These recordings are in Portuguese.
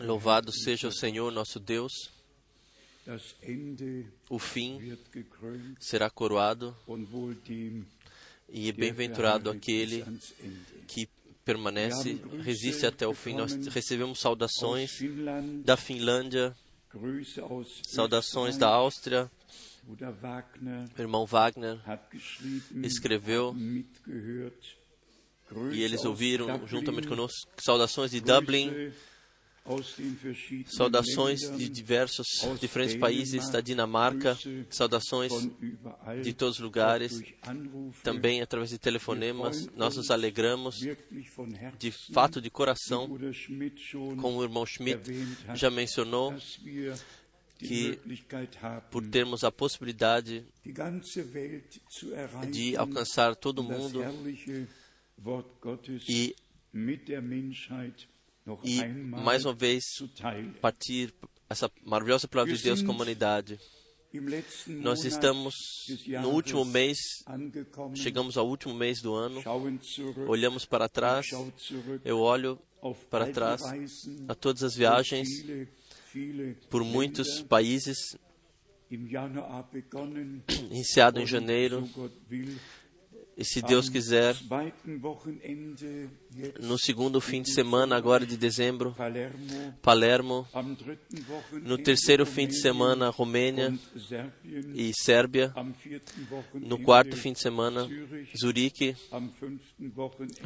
Louvado seja o Senhor nosso Deus. O fim será coroado e bem-aventurado aquele que permanece, resiste até o fim. Nós recebemos saudações da Finlândia, saudações da Áustria. O irmão Wagner escreveu e eles ouviram Dublin, juntamente conosco saudações de Dublin, saudações de diversos diferentes países da Dinamarca, saudações de todos os lugares, também através de telefonemas. Nós nos alegramos de fato de coração, como o irmão Schmidt já mencionou, que por termos a possibilidade de alcançar todo mundo e, e mais uma vez partir essa maravilhosa palavra de Deus com a humanidade. Nós estamos no último mês, chegamos ao último mês do ano, olhamos para trás, eu olho para trás a todas as viagens por muitos países, iniciado em janeiro, e se Deus quiser, no segundo fim de semana, agora de dezembro, Palermo, no terceiro fim de semana, Romênia e Sérbia, no quarto fim de semana, Zurique,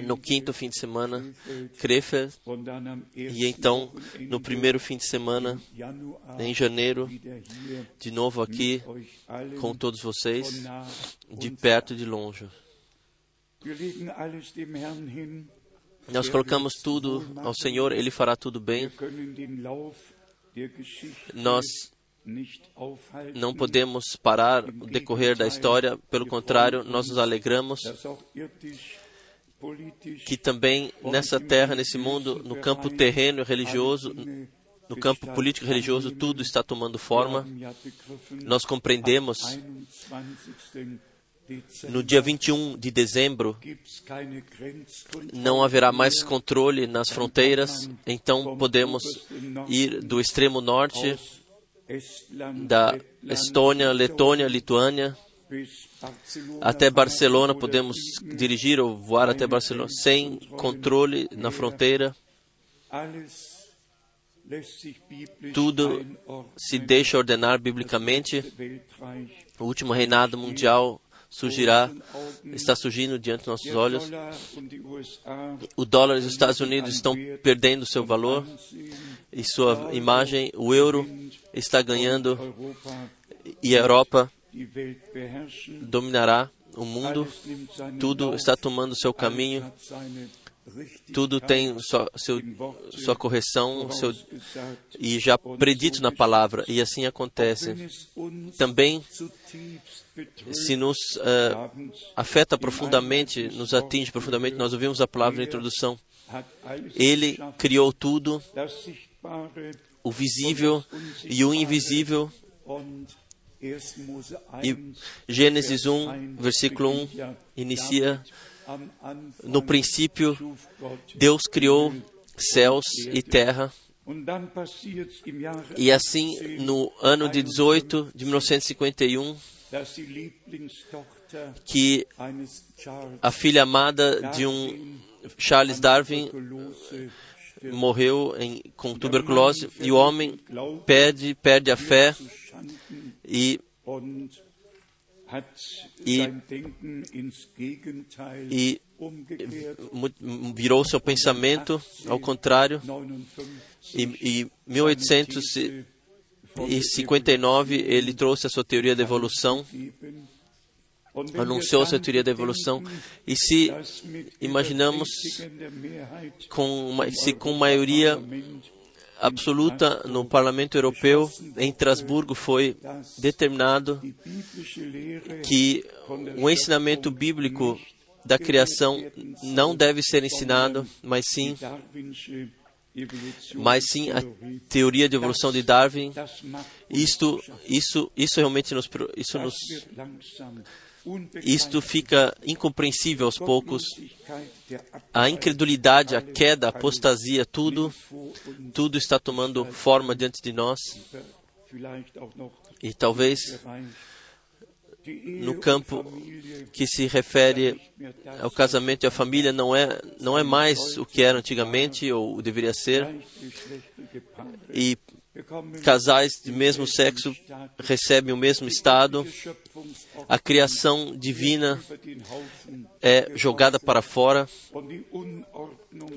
no quinto fim de semana, Krefeld, e então, no primeiro fim de semana, em janeiro, de novo aqui com todos vocês, de perto e de longe. Nós colocamos tudo ao Senhor, Ele fará tudo bem. Nós não podemos parar o decorrer da história, pelo contrário, nós nos alegramos que também nessa terra, nesse mundo, no campo terreno e religioso, no campo político e religioso, tudo está tomando forma. Nós compreendemos, 21. Dezember no dia 21 de dezembro, não haverá mais controle nas fronteiras, então podemos ir do extremo norte da Estônia, Letônia, Lituânia, até Barcelona podemos dirigir ou voar até Barcelona sem controle na fronteira. Tudo se deixa ordenar biblicamente. O último reinado mundial surgirá, está surgindo diante dos nossos olhos. O dólar e os Estados Unidos estão perdendo seu valor e sua imagem. O euro está ganhando e a Europa dominará o mundo. Tudo está tomando seu caminho. Tudo tem sua, seu, sua correção seu, e já predito na palavra. E assim acontece. Também, se nos abends afeta profundamente, nos atinge profundamente, nós ouvimos a palavra na introdução. Ele criou tudo, o visível e o invisível. und 1. Mose E 1, Gênesis 1, versículo 1, inicia: No princípio. Deus criou céus e terra. E assim, no ano de 18 de 1951, dass die Lieblingstochter que a filha amada de um Charles Darwin Tuberkulose morreu em, com tuberculose e o homem perde, perde a fé e, E- e virou seu pensamento ao contrário. 59 E em 1859 ele trouxe a sua teoria da evolução, anunciou dann sua teoria da evolução. E se imaginamos com, uma- se com maioria absoluta no Parlamento Europeu em Estrasburgo foi determinado que o ensinamento bíblico da criação não deve ser ensinado, mas sim, mas sim a teoria de evolução de Darwin. Isto, isso, isso realmente nos, isso nos, isto fica incompreensível aos poucos. A incredulidade, a queda, a apostasia, tudo, tudo está tomando forma diante de nós. E talvez no campo que se refere ao casamento e à família não é não é mais o que era antigamente ou deveria ser. E casais de mesmo sexo recebem o mesmo estado. A criação divina é jogada para fora.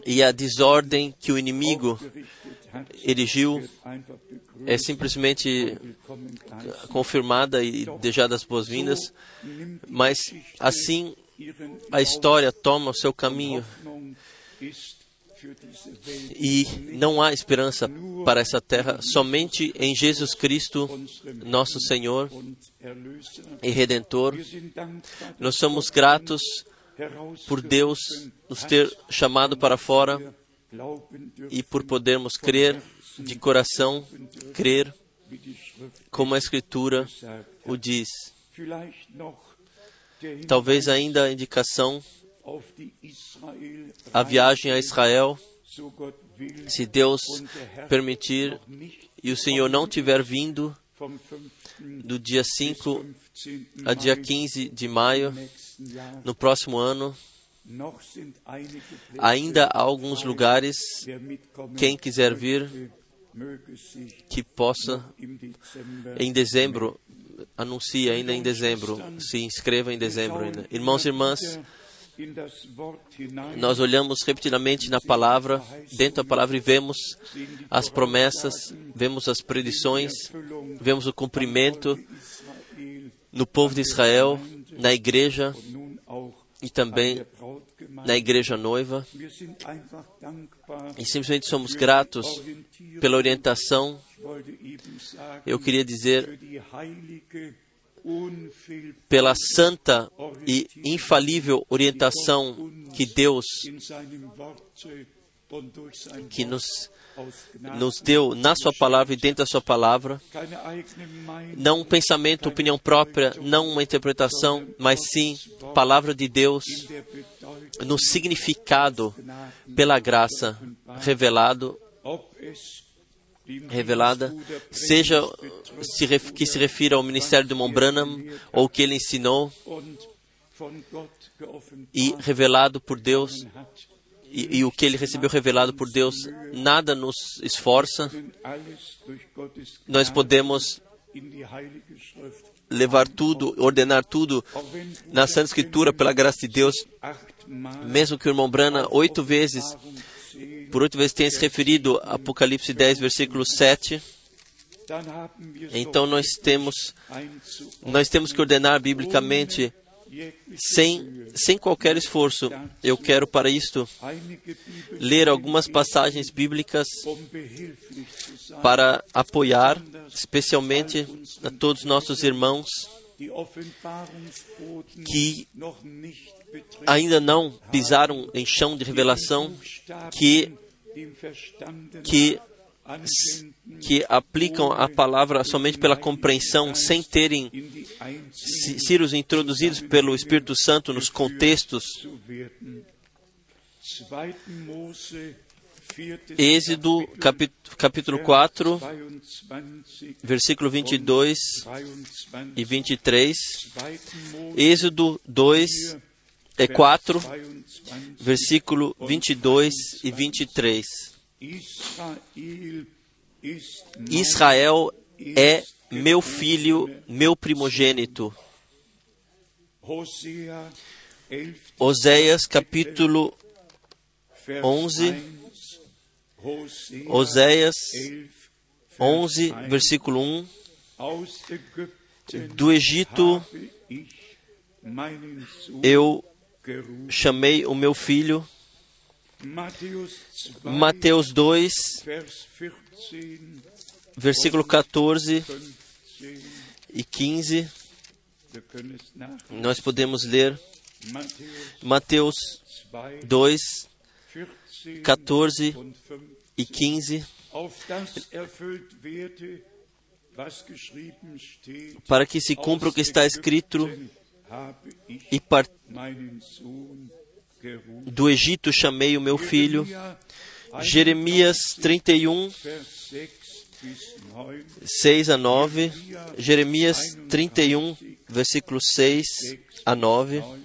E a desordem que o inimigo erigiu é simplesmente confirmada e deixada as boas-vindas, mas assim a história toma o seu caminho e não há esperança para essa terra somente em Jesus Cristo, nosso Senhor e Redentor. Nós somos gratos por Deus nos ter chamado para fora e por podermos crer de coração, crer como a Escritura o diz. Talvez ainda a indicação a viagem a Israel, se Deus permitir e o Senhor não tiver vindo do dia 5 a dia 15 de maio, no próximo ano, ainda há alguns lugares, quem quiser vir, que possa, em dezembro, anuncie ainda em dezembro, se inscreva em dezembro ainda. Irmãos e irmãs, nós olhamos repetidamente na palavra, dentro da palavra, e vemos as promessas, vemos as predições, vemos o cumprimento no povo de Israel, na igreja e também na igreja noiva. E simplesmente somos gratos pela orientação. Eu queria dizer pela santa e infalível orientação que Deus que nos, nos deu na Sua palavra e dentro da Sua palavra, não um pensamento, opinião própria, não uma interpretação, mas sim palavra de Deus no significado pela graça revelado revelada, seja se que se refira ao ministério de Branham ou que ele ensinou e revelado por Deus e, e, o que ele recebeu revelado por Deus, nada nos esforça. Nós podemos levar tudo, ordenar tudo na Santa Escritura pela graça de Deus, mesmo que o irmão Brana oito vezes por oito vezes tem se referido a Apocalipse 10, versículo 7. Então nós temos, nós temos que ordenar biblicamente sem, sem qualquer esforço. Eu quero para isto ler algumas passagens bíblicas para apoiar, especialmente a todos nossos irmãos que ainda não pisaram em chão de revelação, que, que, que aplicam a palavra somente pela compreensão, sem terem sido introduzidos pelo Espírito Santo nos contextos. Êxodo capítulo 4, versículo 22 e 23. Êxodo 2, é 4, versículo 22 e 23. Israel é meu filho, meu primogênito. Oséias capítulo 11, Oséias 11, versículo 1. Do Egito eu chamei o meu filho. Mateus 2, versículo 14 e 15. Nós podemos ler Mateus 2, 14 e 15. Para que se cumpra o que está escrito e par-. Do Egito chamei o meu filho. Jeremia Jeremias 31, Vers 6 bis 9. 6 a 9. Jeremias 31, versículos 6 a 9. 9.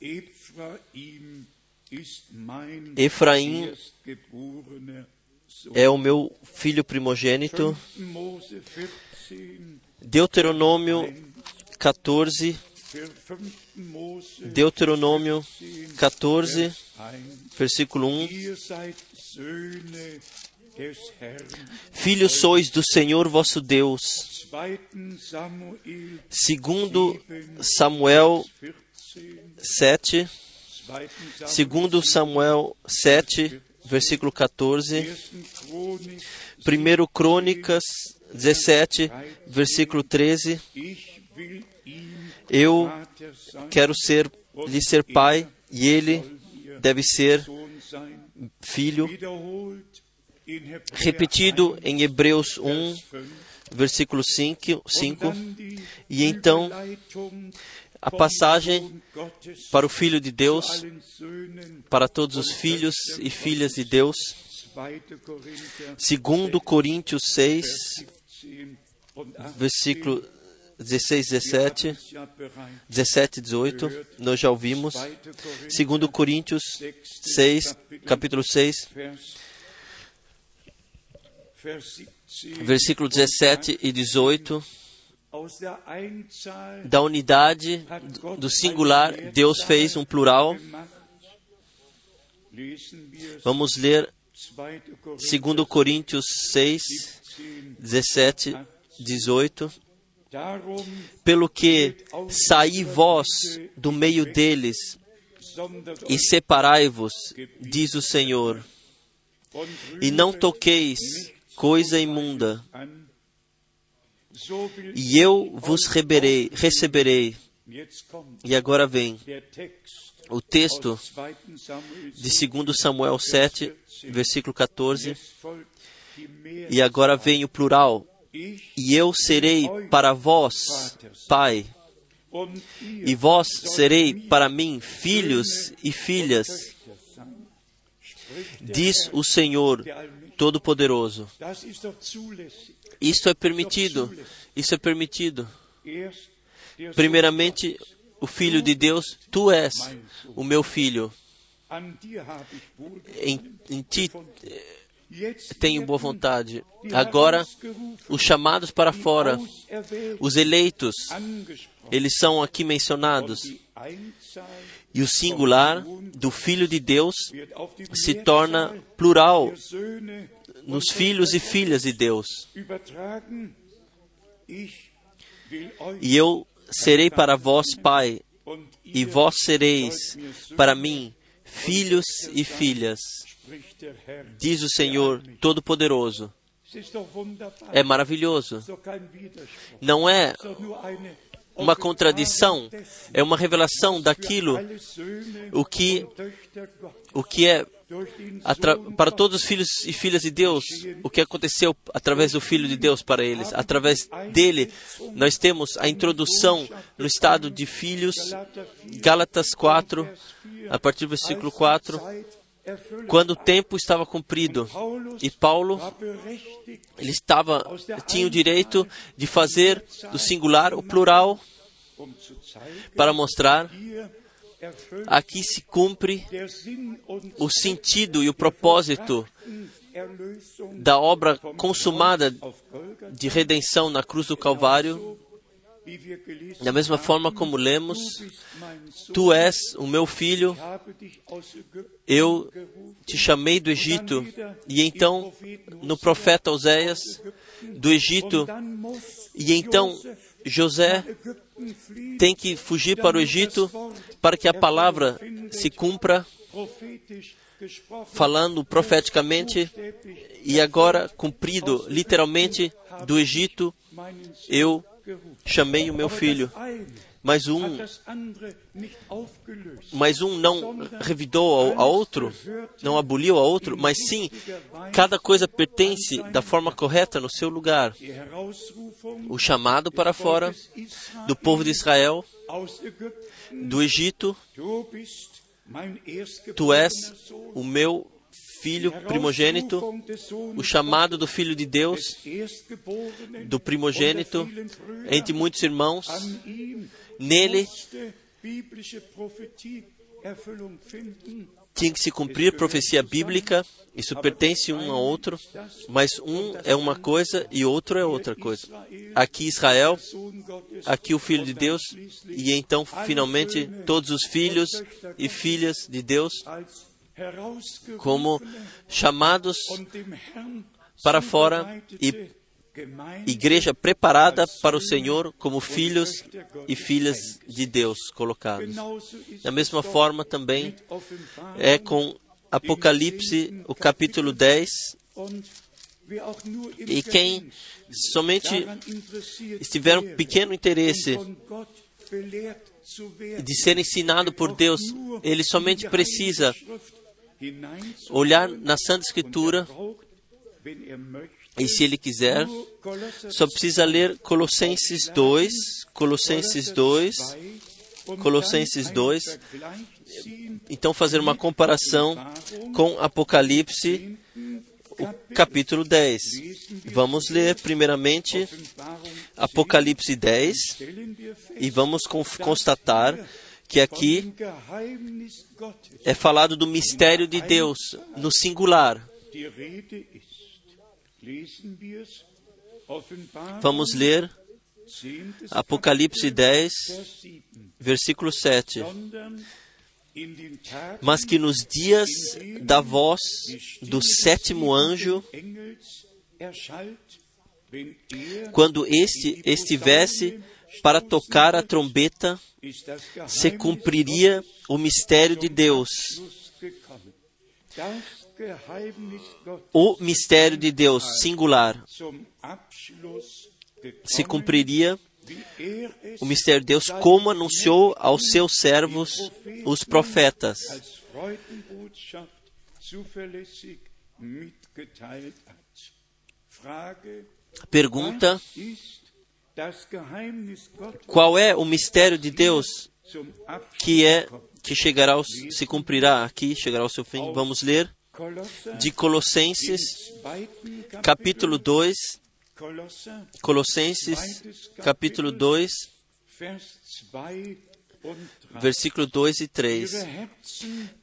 Ephraim ist mein Efraim. É o meu filho primogênito. 5. Mose 14, Deuteronômio 14, für 5. Mose Deuteronômio 14, 1. versículo 1. Ihr seid Söhne des Herrn. Filhos sois do Senhor vosso Deus. 2. Samuel Segundo Samuel 14, 7, 2. segundo Samuel 7, versículo 14. 1. Chronik, 1 Crônicas 17, versículo 13. Eu quero ser lhe ser pai e ele deve ser filho. Repetido 1, em Hebreus 1, Vers 5. versículo 5, Und 5 dann die E então, a passagem para o Filho de Deus, para todos os filhos e filhas de Deus. 2. Korinther Segundo Coríntios 6, 17 und 18. versículo 16, Wir 17, haben es ja bereits 17 e 18, nós já ouvimos. 2. Korinther Segundo Coríntios 6, capítulo 6, Vers, Vers 17 versículo 17 e 18, Aus der Einzahl da unidade do singular, Deus fez um plural. Vamos ler 2. Korinther segundo Coríntios 6, 17. 17, 18. Pelo que saí vós do meio deles e separai-vos, diz o Senhor, e não toqueis coisa imunda, e eu vos reberei, receberei. E agora vem o texto aus 2. Samuel de 2 Samuel 7, versículo 14, Es folgt die Mehrzahl. e agora vem o plural. E eu serei para vós, Pai, e vós serei para mim filhos e filhas, diz o Senhor. Todo-Poderoso. Isto é permitido, isso é permitido. Primeiramente, o Filho de Deus, tu és o meu filho. Em, em ti tenho boa vontade. Agora, os chamados para fora, os eleitos, eles são aqui mencionados. E o singular do Filho de Deus se torna plural nos filhos e filhas de Deus. E eu serei para vós pai, e vós sereis para mim filhos e filhas. Diz o Senhor Todo-Poderoso. É maravilhoso. Não é uma contradição, é uma revelação daquilo o que, o que é para todos os filhos e filhas de Deus, o que aconteceu através do Filho de Deus para eles. Através dele, nós temos a introdução no estado de filhos, Galater 4, Gálatas 4, Vers 4, a partir do versículo 4, quando o tempo estava cumprido. E Paulo, ele estava, tinha o direito de fazer do singular o plural para mostrar aqui se cumpre o sentido e o propósito da obra consumada de redenção na cruz do Calvário, da mesma forma como lemos, tu és o meu filho, eu te chamei do Egito. E então, no profeta Oséias, do Egito, e então José tem que fugir para o Egito para que a palavra se cumpra, falando profeticamente, e agora cumprido literalmente do Egito, eu. Chamei o meu filho. mas um, mas um não revidou ao outro, não aboliu ao outro, mas sim, cada coisa pertence da forma correta no seu lugar. O chamado para fora do povo de Israel, do Egito, tu és o meu filho primogênito, o chamado do Filho de Deus, do primogênito, entre muitos irmãos, nele tinha que se cumprir profecia bíblica, isso pertence um ao outro, mas um é uma coisa e outro é outra coisa. Aqui Israel, aqui o Filho de Deus, e então finalmente todos os filhos e filhas de Deus como chamados para fora e igreja preparada para o Senhor como filhos e filhas de Deus colocados. Da mesma forma também é com Apocalipse, o capítulo 10, e quem somente estiver um pequeno interesse de ser ensinado por Deus, ele somente precisa olhar na Santa Escritura e, se ele quiser, só precisa ler Colossenses 2, Colossenses 2, Colossenses 2, então fazer uma comparação com Apocalipse, capítulo 10. Vamos ler primeiramente Apocalipse 10 e vamos constatar que aqui é falado do mistério de Deus no singular. Vamos ler Apocalipse 10, versículo 7. Mas que nos dias da voz do sétimo anjo, quando este estivesse para tocar a trombeta, se cumpriria o mistério de Deus. O mistério de Deus singular se cumpriria o mistério de Deus como anunciou aos seus servos os profetas. Pergunta qual é o mistério de Deus que é que chegará ao, se cumprirá aqui, chegará ao seu fim? Vamos ler. De Colossenses, capítulo 2, Colossenses, capítulo 2, versículo 2 e 3.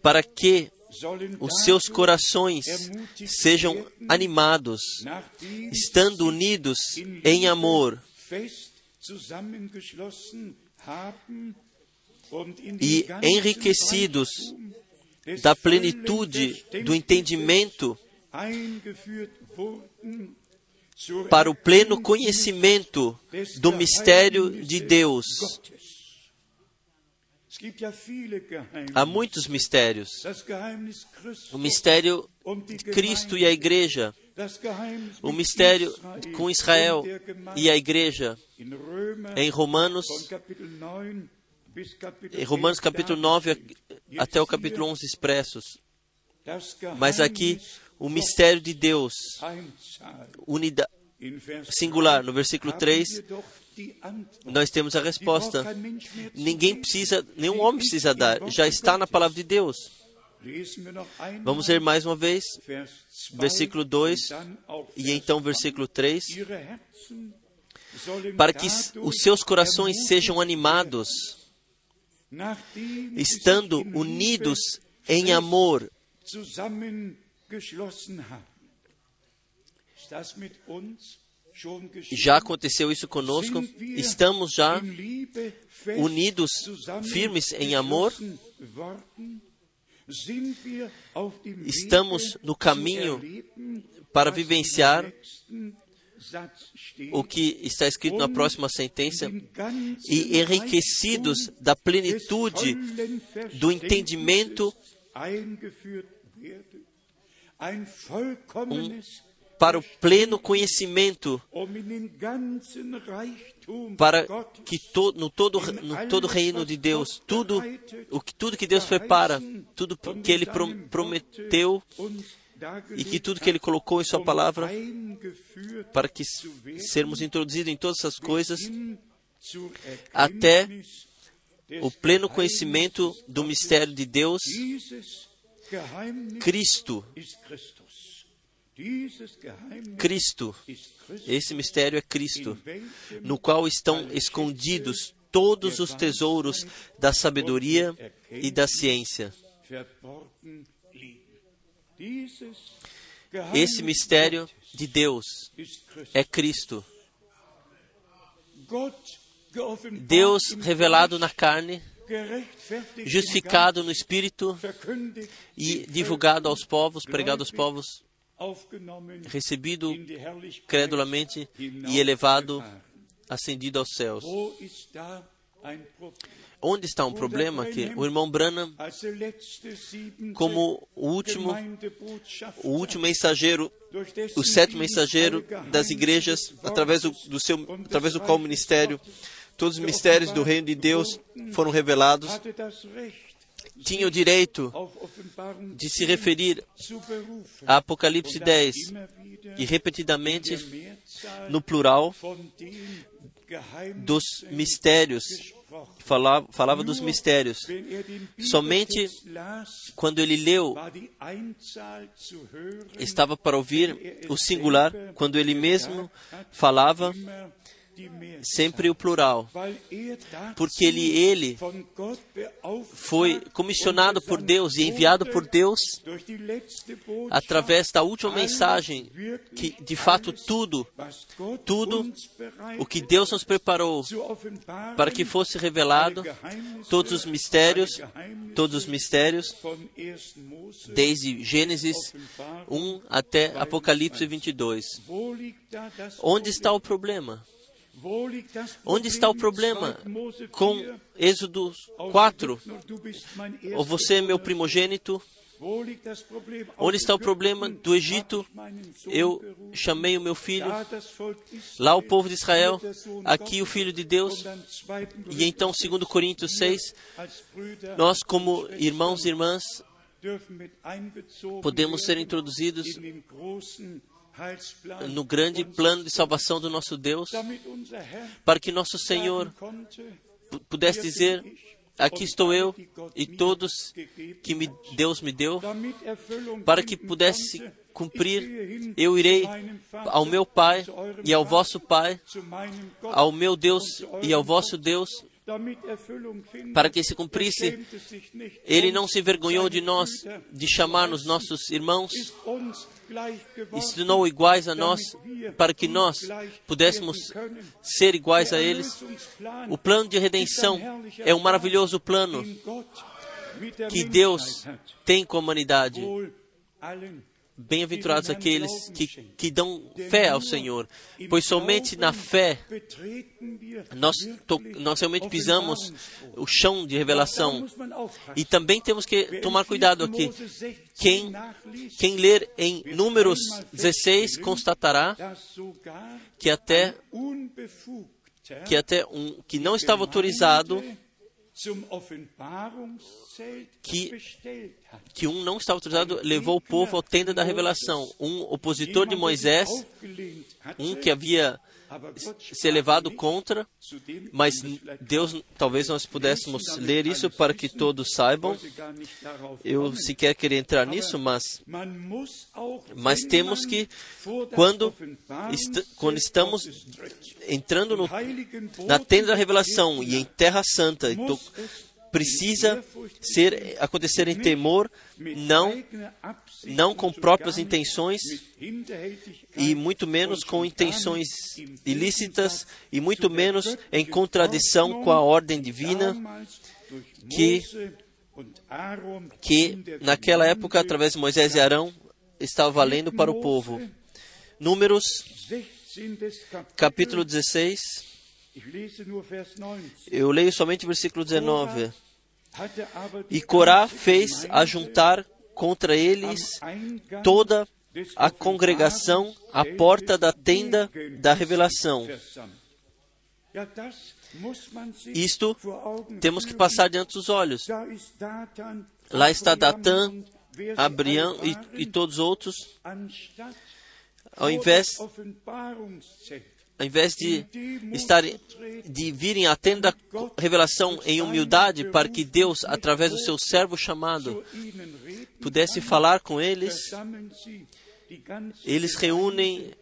Para que os seus corações sejam animados, estando unidos em amor e enriquecidos da plenitude do entendimento para o pleno conhecimento do mistério de Deus. Há muitos mistérios. O mistério de Cristo e a Igreja. O mistério com Israel e a Igreja. Em Romanos, em Romanos capítulo 9 até o capítulo 11 expressos. Mas aqui, o mistério de Deus, unida, singular, no versículo 3, nós temos a resposta. Ninguém precisa, nenhum homem precisa dar, já está na palavra de Deus. Vamos ler mais uma vez, versículo 2 e então versículo 3. Para que os seus corações sejam animados, estando unidos em amor. Já aconteceu isso conosco? Estamos já unidos, firmes em amor? Estamos no caminho para vivenciar o que está escrito na próxima sentença, e enriquecidos da plenitude do entendimento, um para o pleno conhecimento, para que to, no todo no todo reino de Deus, tudo o que tudo que Deus prepara, tudo que Ele pro- prometeu e que tudo que Ele colocou em Sua palavra, para que sermos introduzidos em todas essas coisas, até o pleno conhecimento do mistério de Deus, Cristo, Cristo. Esse mistério é Cristo, no qual estão escondidos todos os tesouros da sabedoria e da ciência. Esse mistério de Deus é Cristo. Deus revelado na carne, justificado no Espírito e divulgado aos povos, pregado aos povos, recebido credulamente e elevado, ascendido aos céus. Onde está um problema? Que o irmão Branham, como o último, o último mensageiro, o sétimo mensageiro das igrejas, através do, do seu, através do qual ministério, todos os mistérios do reino de Deus foram revelados, tinha o direito de se referir a Apocalipse Und 10 immer wieder e repetidamente no plural dos mistérios, falava, falava dos mistérios. Somente Quando ele leu, estava para ouvir o singular, quando ele mesmo falava. Sempre o plural, porque ele, ele foi comissionado por Deus e enviado por Deus através da última mensagem, que de fato tudo, tudo o que Deus nos preparou para que fosse revelado todos os mistérios, todos os mistérios, von 1. Mose, desde Gênesis 1 até Apocalipse 22. Wo liegt da das Onde está o problema? Onde está o problema 2. Mose com 4? Êxodo 4? Ausgedrückt, du bist mein Ou você é meu primogênito? Onde está o problema do Egito? Eu chamei o meu filho, lá o povo de Israel, aqui o filho de Deus. Und dann 2. E então, segundo Coríntios 6, als Brüder nós como irmãos e irmãs podemos ser introduzidos no grande plano de salvação do nosso Deus, para que nosso Senhor pudesse dizer: Aqui estou eu e todos que me, Deus me deu, para que pudesse cumprir, eu irei ao meu Pai e ao vosso Pai, ao meu Deus e ao vosso Deus, para que se cumprisse. Er Ele não se envergonhou de nós, de chamar-nos nossos irmãos, e iguais a nós, para que nós pudéssemos ser iguais a eles. O plano de redenção é um maravilhoso plano que Deus tem com a humanidade. Bem-aventurados aqueles que, que dão fé ao Senhor, pois somente na fé nós, to- nós realmente pisamos o chão de revelação. E também temos que tomar cuidado 4. aqui. Mose 16 Quem, quem ler em Números 16 constatará que até, que até um que não estava autorizado, Que- que um não estava autorizado, levou o povo ao tenda da revelação. Um opositor de Moisés, um que havia aber Gott se sprach elevado nicht contra, mas Deus, talvez nós pudéssemos ler isso para que todos saibam. Eu sequer queria entrar nisso, mas Mas temos que, quando, est- quando estamos entrando no, na tenda da revelação e em terra santa, precisa ser acontecer em temor, não não com próprias intenções e muito menos com intenções ilícitas e muito menos em contradição com a ordem divina que- que naquela época, através de Moisés e Arão, estava valendo para o povo. Números, 16. capítulo 16, Ich lese nur Vers 19. eu leio somente o versículo 19. Hatte aber E Corá fez ajuntar contra eles toda a congregação à porta da tenda da revelação. Isto temos que passar diante dos olhos. Lá está Datan, Abrião e, e todos os outros. Ao invés, ao invés de estarem, de virem à tenda da revelação em humildade, para que Deus, através do seu servo chamado, pudesse falar com eles, eles reúnem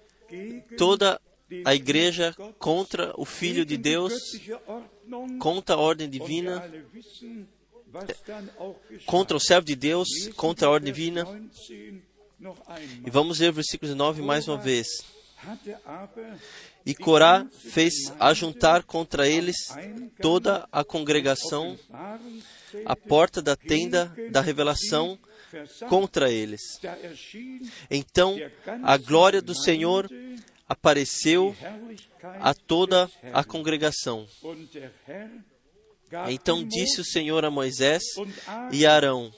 toda a igreja contra o Filho de Deus, contra a ordem divina, contra o servo de Deus, contra a ordem divina. E vamos ler o versículo 9 mais uma vez. E Corá fez ajuntar contra eles toda a congregação, a porta da tenda da revelação contra eles. Então a glória do Senhor apareceu a toda a congregação. Então disse o Senhor a Moisés e a Arão: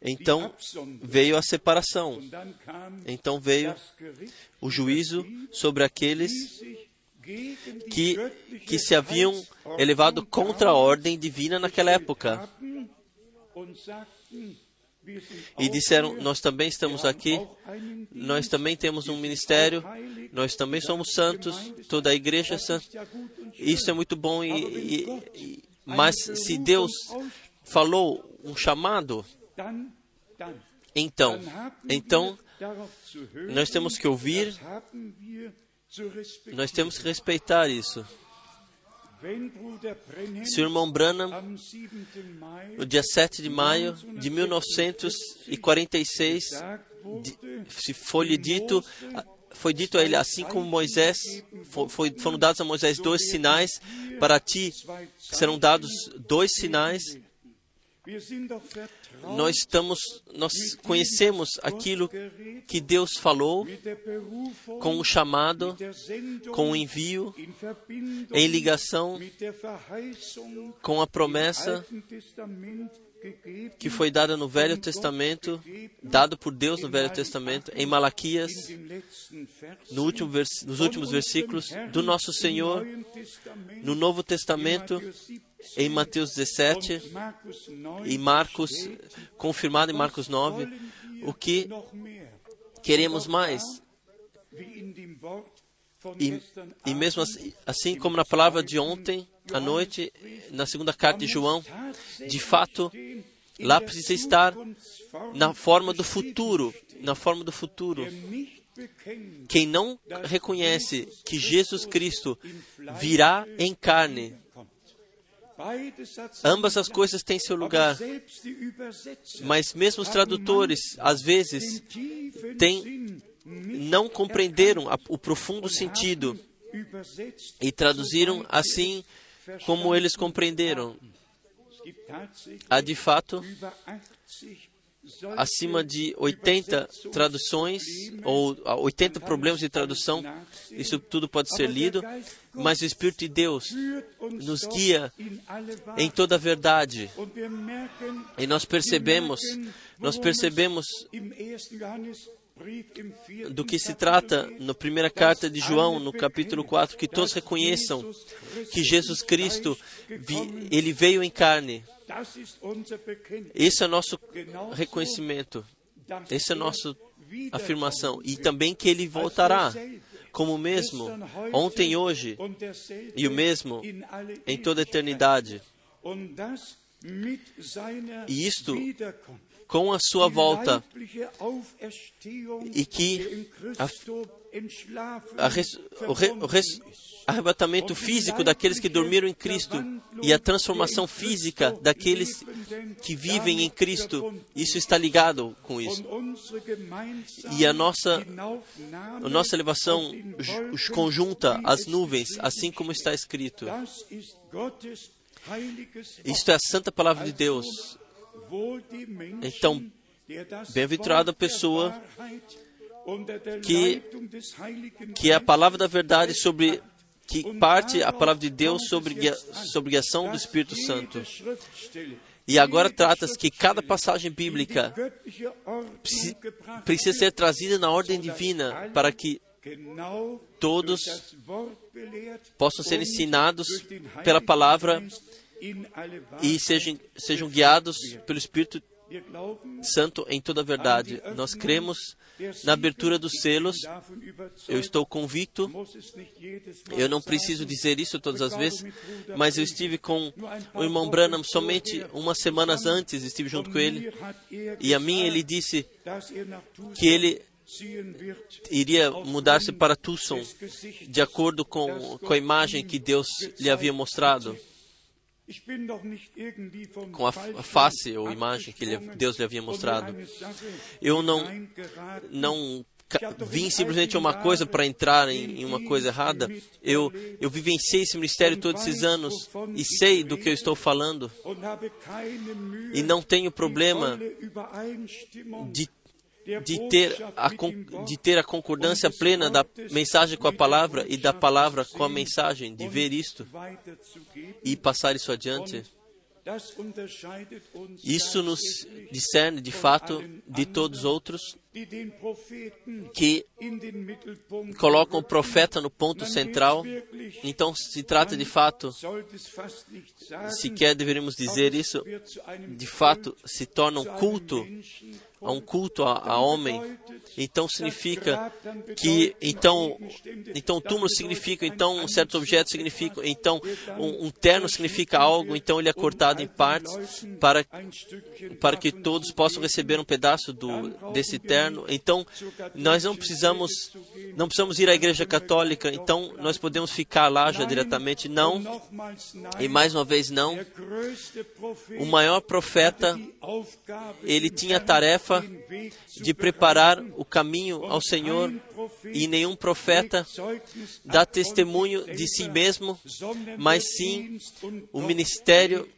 então veio a separação. Então veio o juízo sobre aqueles que, que se haviam elevado contra a ordem divina naquela época. E disseram: Nós também estamos aqui, nós também temos um ministério, nós também somos santos, toda a igreja é santa. Isso é muito bom, e, e, mas se Deus falou um chamado, então, então nós temos que ouvir, nós temos que respeitar isso. Se o irmão Branham, no dia 7 de maio de 1946, se foi lhe dito, foi dito a ele, assim como Moisés, foi, foram dados a Moisés dois sinais, para ti serão dados dois sinais nós estamos, nós conhecemos aquilo que Deus falou com o chamado, com o envio, em ligação com a promessa que foi dada no Velho Testamento, dado por Deus no Velho Testamento, em Malaquias, no último nos últimos versículos do nosso Senhor, no Novo Testamento, em Mateus 17 e Marcos, confirmado em Marcos 9, o que queremos mais. E, e mesmo assim, assim como na palavra de ontem à noite, na segunda carta de João, de fato, lá precisa estar na forma do futuro, na forma do futuro. Quem não reconhece que Jesus Cristo virá em carne Ambas as coisas têm seu lugar, mas mesmo os tradutores, às vezes, têm, não compreenderam o profundo sentido e traduziram assim como eles compreenderam. Há de fato acima de 80 traduções ou 80 problemas de tradução. Isso tudo pode ser lido, mas o Espírito de Deus nos guia em toda a verdade. E nós percebemos, nós percebemos do que se trata na primeira carta de João, no capítulo 4, que todos reconheçam que Jesus Cristo, ele veio em carne esse é nosso reconhecimento. Esse é nossa afirmação. E também que ele voltará, como o mesmo, ontem hoje, e o mesmo em toda a eternidade. E isto com a sua volta e que a, a res, o, re, o res, arrebatamento físico daqueles que dormiram em Cristo e a transformação física daqueles que vivem em Cristo. Isso está ligado com isso. E a nossa, a nossa elevação conjunta às nuvens, assim como está escrito. Isto é a santa palavra de Deus. Então, bem-aventurada a pessoa que, que a palavra da verdade sobre que parte a palavra de Deus sobre, sobre guiação do Espírito Santo. E agora trata-se que cada passagem bíblica precisa ser trazida na ordem divina para que todos possam ser ensinados pela palavra e sejam, sejam guiados pelo Espírito Santo em toda a verdade. Nós cremos na abertura dos selos. Eu estou convicto. Eu não preciso dizer isso todas as vezes, mas eu estive com o irmão Branham somente umas semanas antes, estive junto com ele, e a mim ele disse que ele iria mudar-se para Tucson, de acordo com, com a imagem que Deus lhe havia mostrado com a face ou imagem que Deus lhe havia mostrado. Eu não, não vim simplesmente uma coisa para entrar em, em, uma coisa errada. Eu, eu vivenciei esse ministério todos esses anos e sei do que eu estou falando. E não tenho problema de de ter, a, de ter a concordância plena da mensagem com a palavra e da palavra com a mensagem, de ver isto e passar isso adiante. Isso nos discerne de fato de todos os outros que colocam o profeta no ponto central. Então, se trata de fato, sequer deveríamos dizer isso, de fato se torna um culto a um culto a, a, homem, então significa que então então o túmulo significa então certos objetos significam então um, um, terno significa algo, então ele é cortado em partes para para que todos possam receber um pedaço do desse terno. Então nós não precisamos não precisamos ir à igreja católica, então nós podemos ficar lá já diretamente não. E mais uma vez não. O maior profeta ele tinha a tarefa de preparar o caminho ao Senhor e nenhum profeta dá testemunho de si mesmo, mas sim o ministério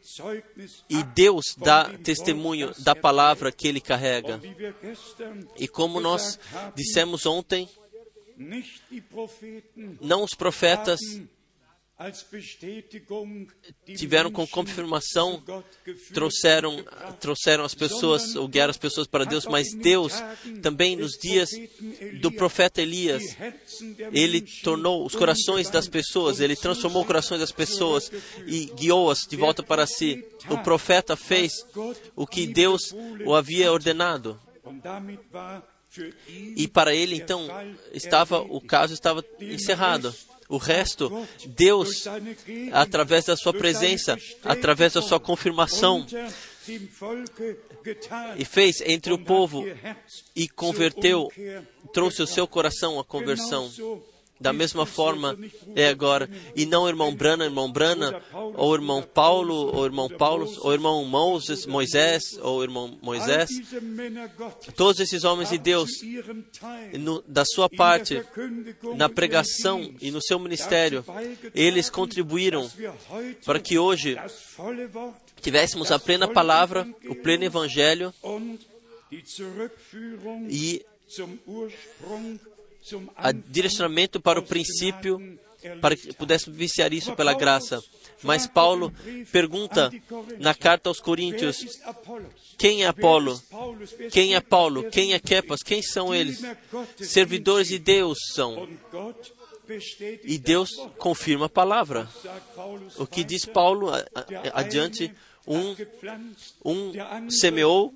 e Deus dá testemunho da palavra que ele carrega. E como nós dissemos ontem, não os profetas tiveram com confirmação, trouxeram, trouxeram as pessoas, ou guiaram as pessoas para Deus, mas Deus também nos dias do profeta Elias, ele tornou os corações das pessoas, ele transformou os corações das pessoas e guiou-as de volta para si. O profeta fez o que Deus o havia ordenado. E para ele, então, estava o caso estava encerrado. O resto, Deus, através da sua presença, através da sua confirmação, e fez entre o povo e converteu, trouxe o seu coração à conversão. Da mesma forma é agora. E não irmão Brana, irmão Brana, ou irmão Paulo, ou irmão Paulo, ou irmão Moses, Moisés, ou irmão Moisés. Todos esses homens de Deus, no, da sua parte, na pregação e no seu ministério, eles contribuíram para que hoje tivéssemos a plena palavra, o pleno evangelho e a direcionamento para o princípio, para que pudéssemos viciar isso pela graça. Mas Paulo pergunta na carta aos Coríntios: quem é Apolo? Quem é Paulo? Quem é Kepas? Quem são eles? Servidores de Deus são. E Deus confirma a palavra. O que diz Paulo adiante? Um, um semeou,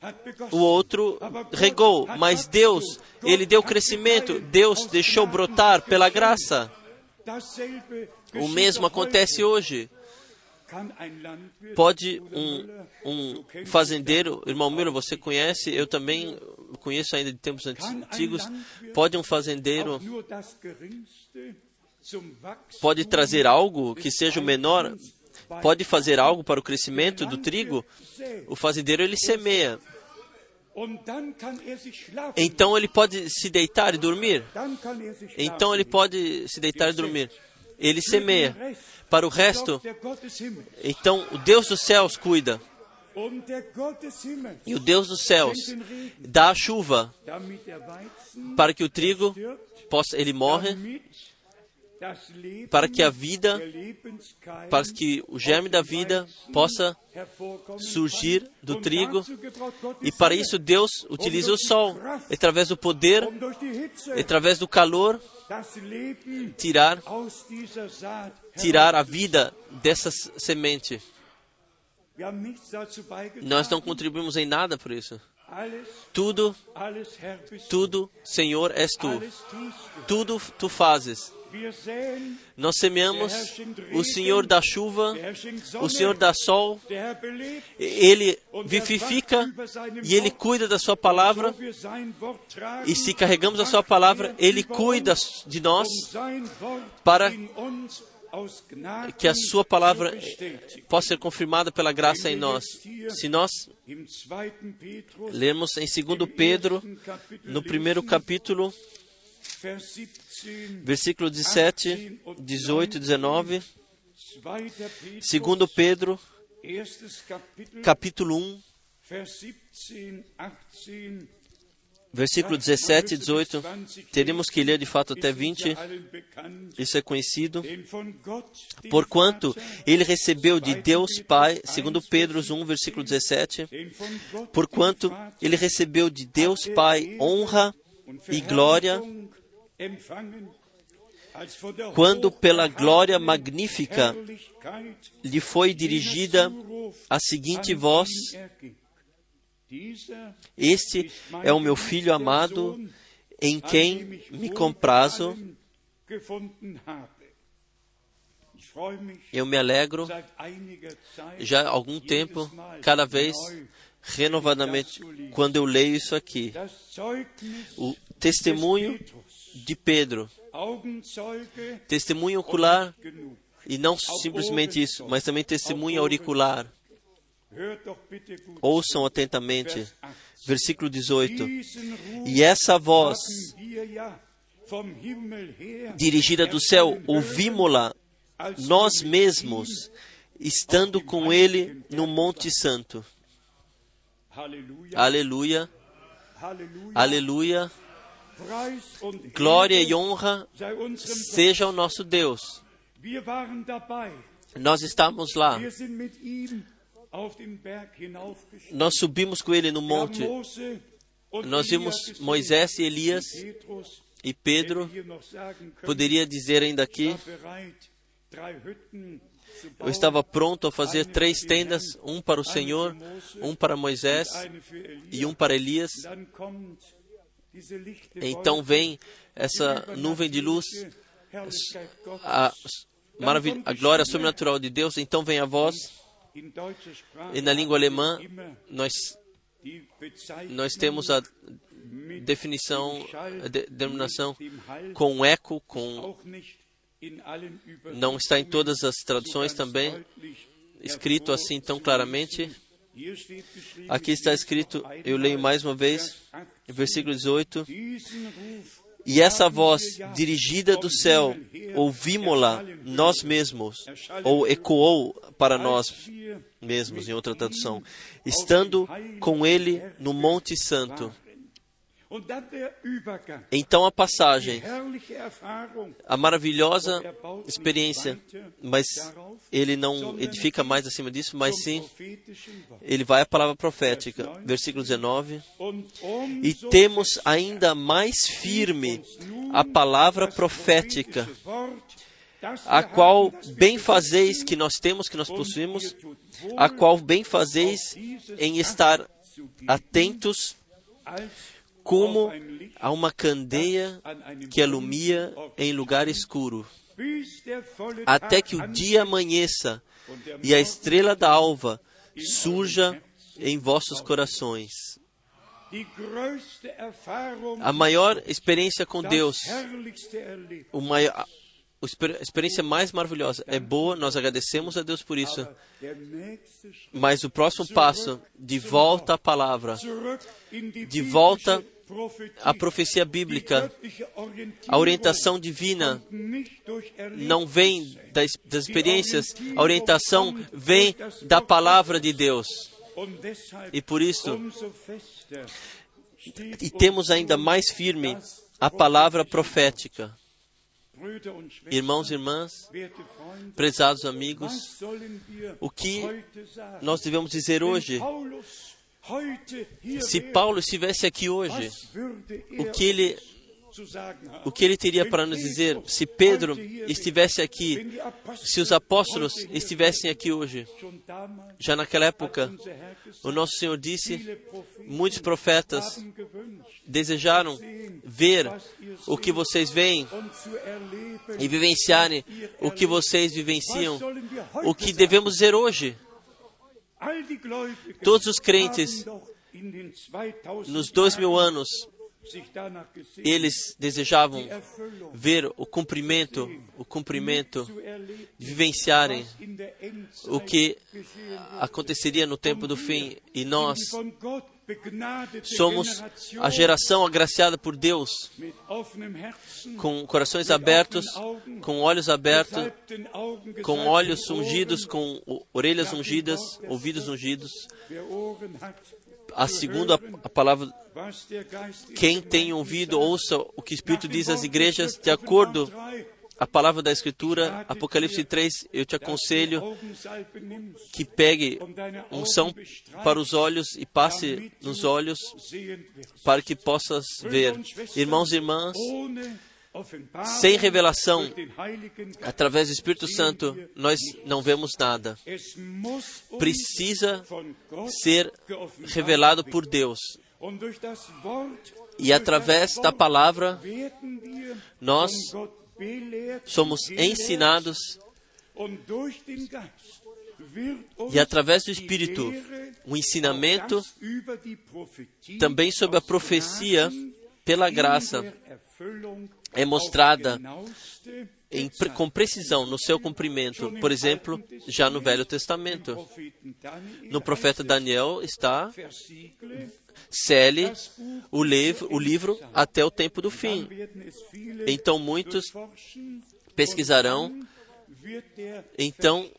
o outro regou, mas Deus, Ele deu crescimento, Deus deixou brotar pela graça. O mesmo acontece hoje. Pode um, um fazendeiro, irmão Miller, você conhece, eu também conheço ainda de tempos antigos, pode um fazendeiro pode trazer algo que seja o menor pode fazer algo para o crescimento do trigo, o fazendeiro ele semeia. Então ele pode se deitar e dormir. Então ele pode se deitar e dormir. Ele semeia. Para o resto, então o Deus dos céus cuida. E o Deus dos céus dá a chuva para que o trigo possa, ele morre para que a vida, para que o germe da vida possa surgir do trigo. E para isso Deus utiliza o sol, através do poder, através do calor, tirar, tirar a vida dessa semente. Nós não contribuímos em nada por isso. Tudo, tudo, Senhor, és tu. Tudo tu fazes. Nós semeamos, o Senhor dá chuva, o Senhor dá sol. Ele vivifica e Ele cuida da Sua palavra. E se carregamos a Sua palavra, Ele cuida de nós para que a Sua palavra possa ser confirmada pela graça em nós. Se nós Im 2. Petrus, lermos em 2 Pedro, no primeiro capítulo, Vers 17, versículo 17, 18 e 19, 2. Petrus, 2 Pedro, capítulo 1, Vers 17, 18, versículo 17 e 18. Teríamos que ler de fato até 20, allen bekannt, isso é conhecido. Porquanto ele recebeu de Deus Pai, segundo Pedro 1, versículo 17, denn von Gott, porquanto ele recebeu de Deus Pai honra e glória, quando pela glória magnífica lhe foi dirigida a seguinte voz: Este é o meu filho amado, em quem me comprazo. Eu me alegro já há algum tempo, cada vez renovadamente, quando eu leio isso aqui. O testemunho de Pedro, testemunho ocular, e não simplesmente isso, mas também testemunho auricular. Ouçam atentamente. Vers 8. Versículo 18. Diesen Ruf E essa voz dirigida do céu, ouvimos-la nós mesmos, estando com ele no Monte Santo. Aleluia, Halleluja, aleluia. Glória e honra seja o nosso Deus. Nós estávamos lá. Nós subimos com ele no monte. Nós vimos. Moisés e Elias e Pedro. Poderia dizer ainda aqui: Eu estava pronto a fazer três tendas, um para o Senhor, um para Moisés e um para Elias. Então vem essa nuvem de luz, a, a glória sobrenatural de Deus. Então vem a voz, e na língua alemã nós, nós temos a definição, a de, denominação com eco, com não está em todas as traduções também escrito assim tão claramente. Aqui está escrito, eu leio mais uma vez, versículo 18. diesen Ruf E essa voz dirigida do céu, ouvimos-la nós mesmos, ou ecoou para nós mesmos, em outra tradução, estando com ele no Monte Santo. Então a passagem, a maravilhosa er experiência, mas ele não edifica mais acima disso, mas sim, ele vai à palavra profética. Versículo 19. Und E temos ainda mais firme a palavra profética, a qual bem fazeis que nós temos, que nós possuímos, a qual bem fazeis em estar atentos como a uma candeia que alumia em lugar escuro, até que o dia amanheça e a estrela da alva surja em vossos corações. A maior experiência com Deus, a exper- experiência mais maravilhosa, é boa, nós agradecemos a Deus por isso, mas o próximo passo, de volta à palavra, de volta à profecia bíblica, a orientação divina não vem das, das experiências, a orientação vem da palavra de Deus. E por isso, e temos ainda mais firme a palavra profética. Irmãos e irmãs, prezados amigos, o que nós devemos dizer hoje? Se Paulo estivesse aqui hoje, o er que ele, o que ele teria para nos dizer? Se Pedro estivesse aqui, se os apóstolos estivessem aqui hoje, já naquela época, o nosso Senhor disse, muitos profetas desejaram ver o que vocês veem e vivenciarem o que vocês vivenciam. O que devemos dizer hoje? Todos os crentes, haben doch in den 2000 nos dois mil anos, eles desejavam ver o cumprimento, o cumprimento, vivenciarem o que aconteceria no tempo do fim. E nós Somos a geração agraciada por Deus, com corações abertos, com olhos abertos, com olhos ungidos, com orelhas ungidas, ouvidos ungidos. A segunda a palavra, quem tem ouvido, ouça o que o Espírito diz às igrejas, de acordo a palavra da Escritura, Apocalipse 3, eu te aconselho que pegue unção para os olhos e passe nos olhos para que possas ver. Irmãos e irmãs, sem revelação, através do Espírito Santo, nós não vemos nada. Precisa ser revelado por Deus. E através da palavra, nós somos ensinados e através do Espírito, o ensinamento também sobre a profecia pela graça é mostrada em, com precisão no seu cumprimento. Por exemplo, já no Velho Testamento, no profeta Daniel está cele o livro, o livro até o tempo do fim. Então muitos pesquisarão, então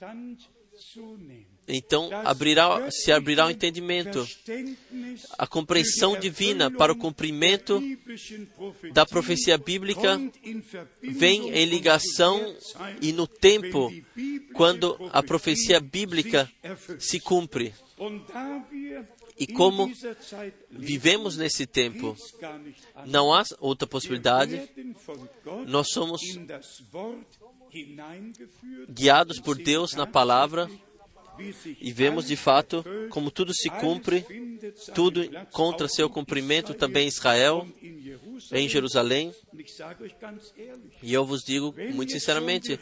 então abrirá, se abrirá o entendimento, a compreensão divina para o cumprimento da profecia bíblica vem em ligação e no tempo quando a profecia bíblica se cumpre. E como vivemos nesse tempo, não há outra possibilidade. Nós somos guiados por Deus na palavra e vemos de fato como tudo se cumpre, tudo contra seu cumprimento também em Israel, em Jerusalém. E eu vos digo muito sinceramente,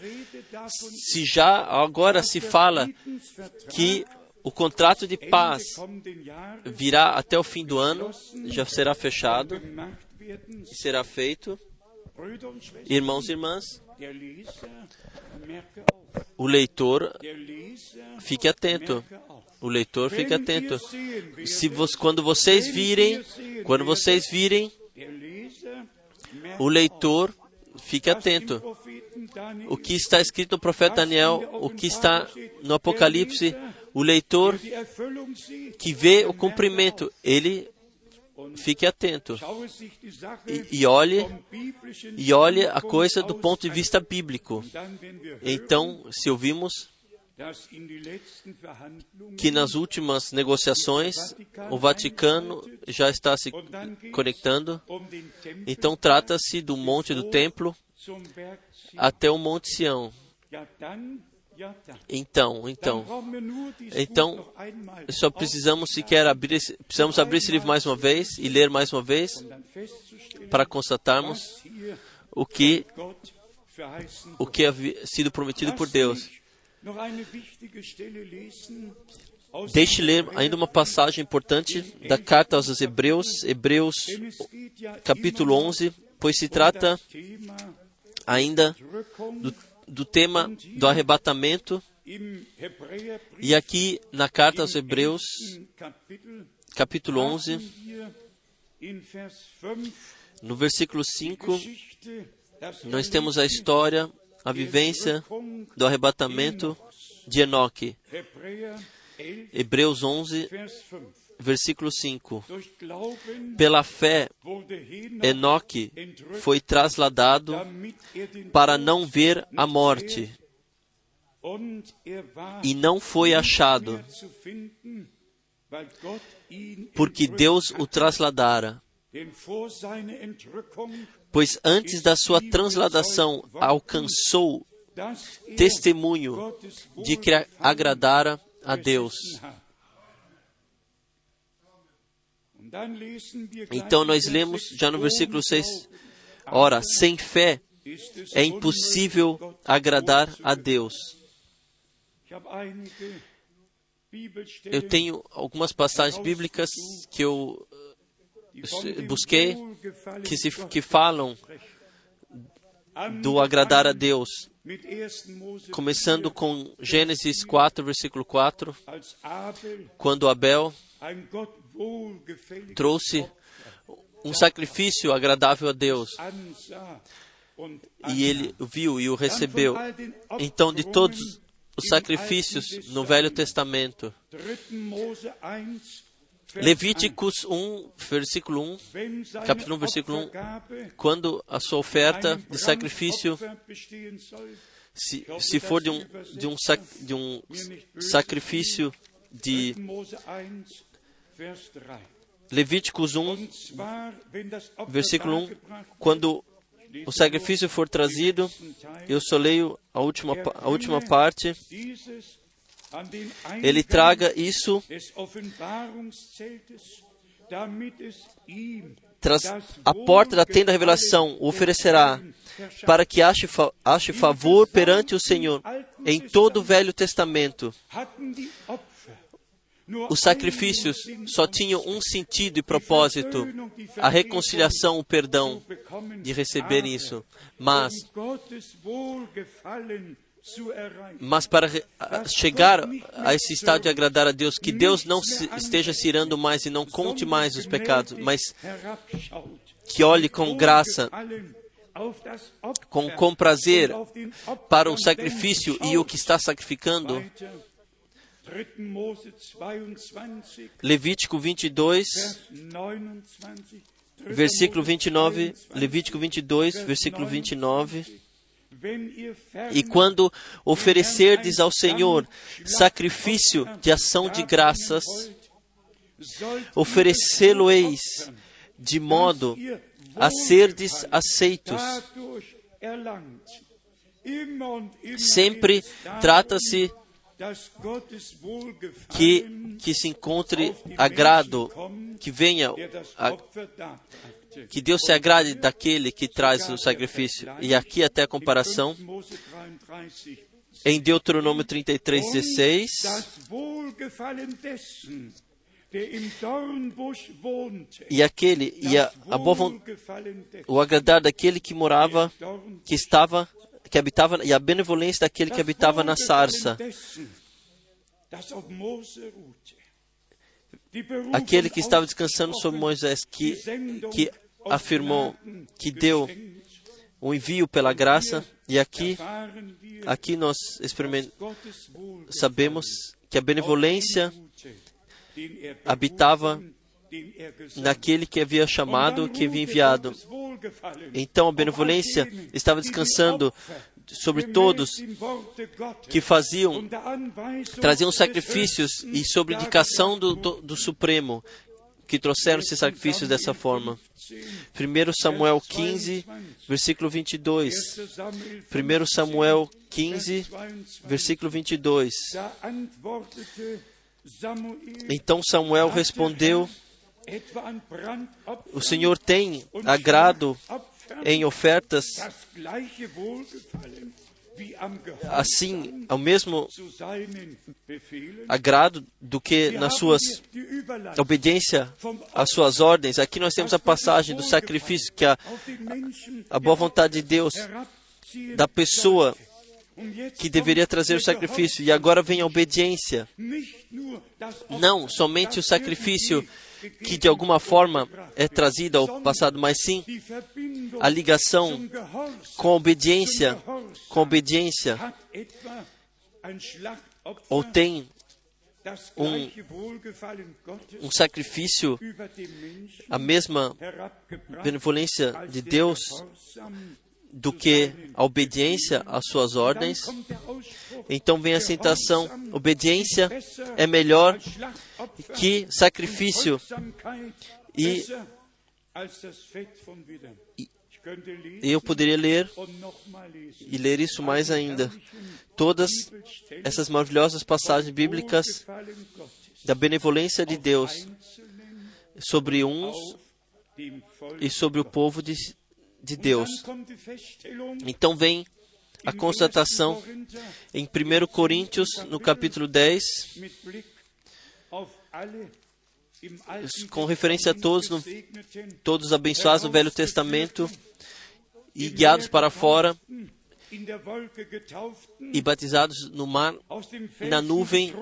se já agora se fala que o contrato de paz virá até o fim do ano, já será fechado e será feito. Irmãos e irmãs, o leitor fique atento. O leitor fique atento. Se vos, quando vocês virem, quando vocês virem, o leitor fique atento. O que está escrito no profeta Daniel, o que está no Apocalipse, o leitor que vê o cumprimento, ele fique atento e, e olhe e olhe a coisa do ponto de vista bíblico. Então, se ouvimos que nas últimas negociações o Vaticano já está se conectando, então trata-se do monte do templo até o Monte Sião. Então, então, então, só precisamos sequer abrir, esse, precisamos abrir esse livro mais uma vez e ler mais uma vez para constatarmos o que o que havia sido prometido por Deus. Deixe ler ainda uma passagem importante da carta aos Hebreus, Hebreus capítulo 11, pois se trata ainda do do tema do arrebatamento. E aqui na carta aos Hebreus, capítulo 11, no versículo 5, nós temos a história, a vivência do arrebatamento de Enoque. Hebreus 11, versículo 5. Pela fé, Enoque foi trasladado para não ver a morte e não foi achado, porque Deus o trasladara. Pois antes da sua transladação alcançou testemunho de que agradara a Deus. Então nós lemos já no versículo 6: Ora, sem fé é impossível agradar a Deus. Eu tenho algumas passagens bíblicas que eu eh, busquei que, se, que falam do agradar a Deus. Começando com Gênesis 4, versículo 4, quando Abel trouxe um sacrifício agradável a Deus. E ele viu e o recebeu. Então, de todos os sacrifícios no Velho Testamento, Levíticos 1, versículo 1, capítulo 1, versículo 1, quando a sua oferta de sacrifício, se, se for de um, de, um sac, de um sacrifício de Levíticos 1, versículo 1, quando o sacrifício for trazido, eu só leio a última, a última parte. Ele traga isso tras a porta da tenda da revelação, o oferecerá para que ache, fa ache favor perante o Senhor em todo o Velho Testamento. Os sacrifícios só tinham um sentido e propósito: a reconciliação, o perdão de receber isso. Mas, mas para chegar a esse estado de agradar a Deus, que Deus não esteja se irando mais e não conte mais os pecados, mas que olhe com graça com, com prazer para o sacrifício e o que está sacrificando, Levítico 22, versículo 29, Levítico 22, versículo 29. E quando oferecerdes ao Senhor sacrifício de ação de graças, oferecê-lo-eis de modo a serdes aceitos. Sempre trata-se que, que se encontre agrado, que venha, a, que Deus se agrade daquele que traz o sacrifício. E aqui até a comparação, em Deuteronômio 33, 16, e aquele, e a, a boa, o agradar daquele que morava, que estava que habitava e a benevolência daquele que habitava na sarça. Aquele que estava descansando sobre Moisés, que, que afirmou, que deu o envio pela graça, e aqui, aqui nós sabemos que a benevolência habitava naquele que havia chamado, que havia enviado. Então a benevolência estava descansando sobre todos que faziam, traziam sacrifícios e sobre indicação do, do, do Supremo que trouxeram esses sacrifícios dessa forma. 1 Samuel 15, versículo 22. 1 Samuel 15, versículo 22. Então Samuel respondeu o Senhor tem agrado em ofertas assim, ao mesmo agrado do que nas suas obediência às suas ordens. Aqui nós temos a passagem do sacrifício que a, a boa vontade de Deus da pessoa que deveria trazer o sacrifício e agora vem a obediência. Não somente o sacrifício que de alguma forma é trazida ao passado, mas sim a ligação com a obediência, com a obediência, ou tem um, um sacrifício, a mesma benevolência de Deus do que a obediência às suas ordens. Então vem a citação: obediência é melhor que sacrifício. E, e eu poderia ler e ler isso mais ainda. Todas essas maravilhosas passagens bíblicas da benevolência de Deus sobre uns e sobre o povo de, de Deus. Então vem a constatação em 1 Coríntios, no capítulo 10, com referência a todos, no, todos abençoados no Velho Testamento e guiados para fora e batizados no mar, na nuvem,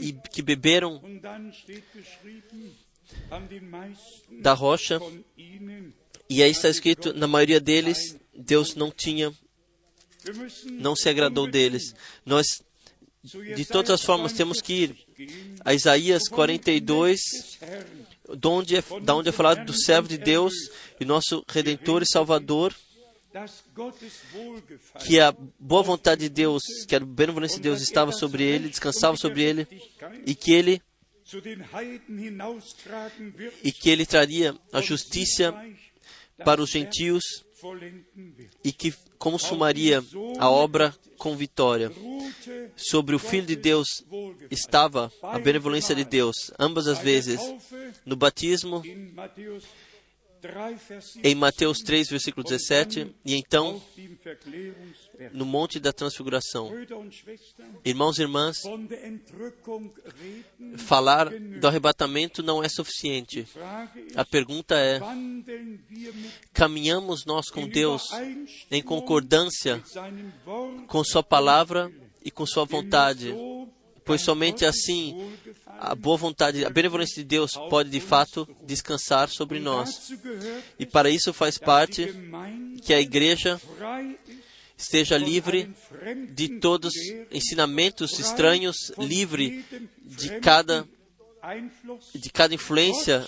e que beberam da rocha. E aí está escrito, na maioria deles, Deus não tinha, não se agradou deles. Nós, de todas as formas, temos que ir a Isaías 42, de onde é, da onde é falado do servo de Deus e nosso Redentor e Salvador, que a boa vontade de Deus, que a benevolência de Deus estava sobre ele, descansava sobre ele, e que ele e que ele traria a justiça para os gentios e que consumaria a obra com vitória. Sobre o Filho de Deus estava a benevolência de Deus, ambas as vezes, no batismo em Mateus 3, versículo 17, e então no Monte da Transfiguração. Irmãos e irmãs, falar do arrebatamento não é suficiente. A pergunta é: caminhamos nós com Deus em concordância com Sua palavra e com Sua vontade? Pois somente assim a boa vontade, a benevolência de Deus pode de fato descansar sobre nós. E para isso faz parte que a igreja esteja livre de todos ensinamentos estranhos, livre de cada de cada influência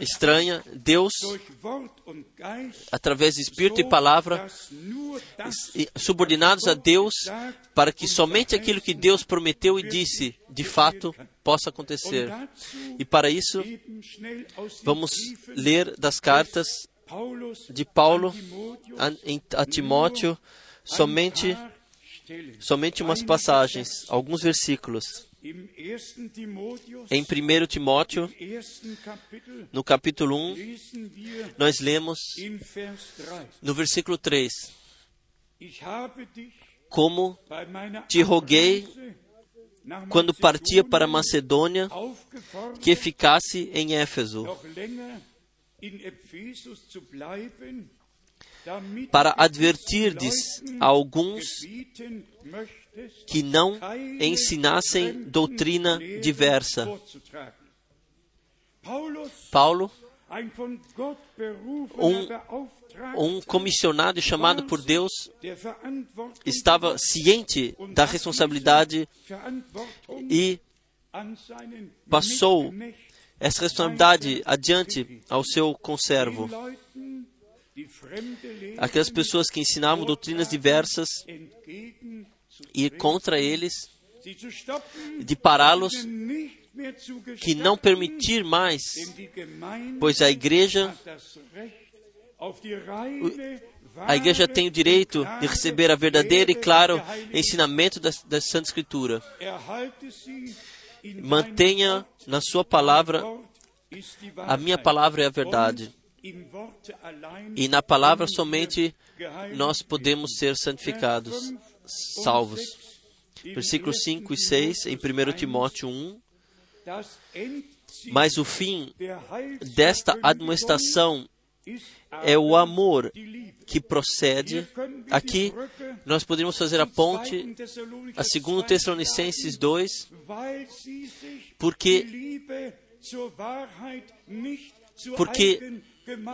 estranha, Deus, através de Espírito e Palavra, subordinados a Deus, para que somente aquilo que Deus prometeu e disse, de fato, possa acontecer. E para isso, vamos ler das cartas de Paulo a, Timóteo somente, somente umas passagens, alguns versículos. Em 1 Timóteo, no capítulo 1, nós lemos no versículo 3: Como te roguei quando partia para Macedônia, que ficasse em Éfeso, para advertirdes a alguns que não ensinassem doutrina diversa. Paulo, um, um comissionado chamado por Deus, estava ciente da responsabilidade e passou essa responsabilidade adiante ao seu conservo. Aquelas pessoas que ensinavam doutrinas diversas ir contra eles, de pará-los, que não permitir mais, pois a igreja a igreja tem o direito de receber a verdadeira e claro ensinamento da, da Santa Escritura. Mantenha na sua palavra, a minha palavra é a verdade. E na palavra somente nós podemos ser santificados salvos. Versículos 5 e 6 em 1 Timóteo 1. Mas o fim desta administração é o amor que procede. Aqui nós poderíamos fazer a ponte a 2 Tessalonicenses 2, porque, porque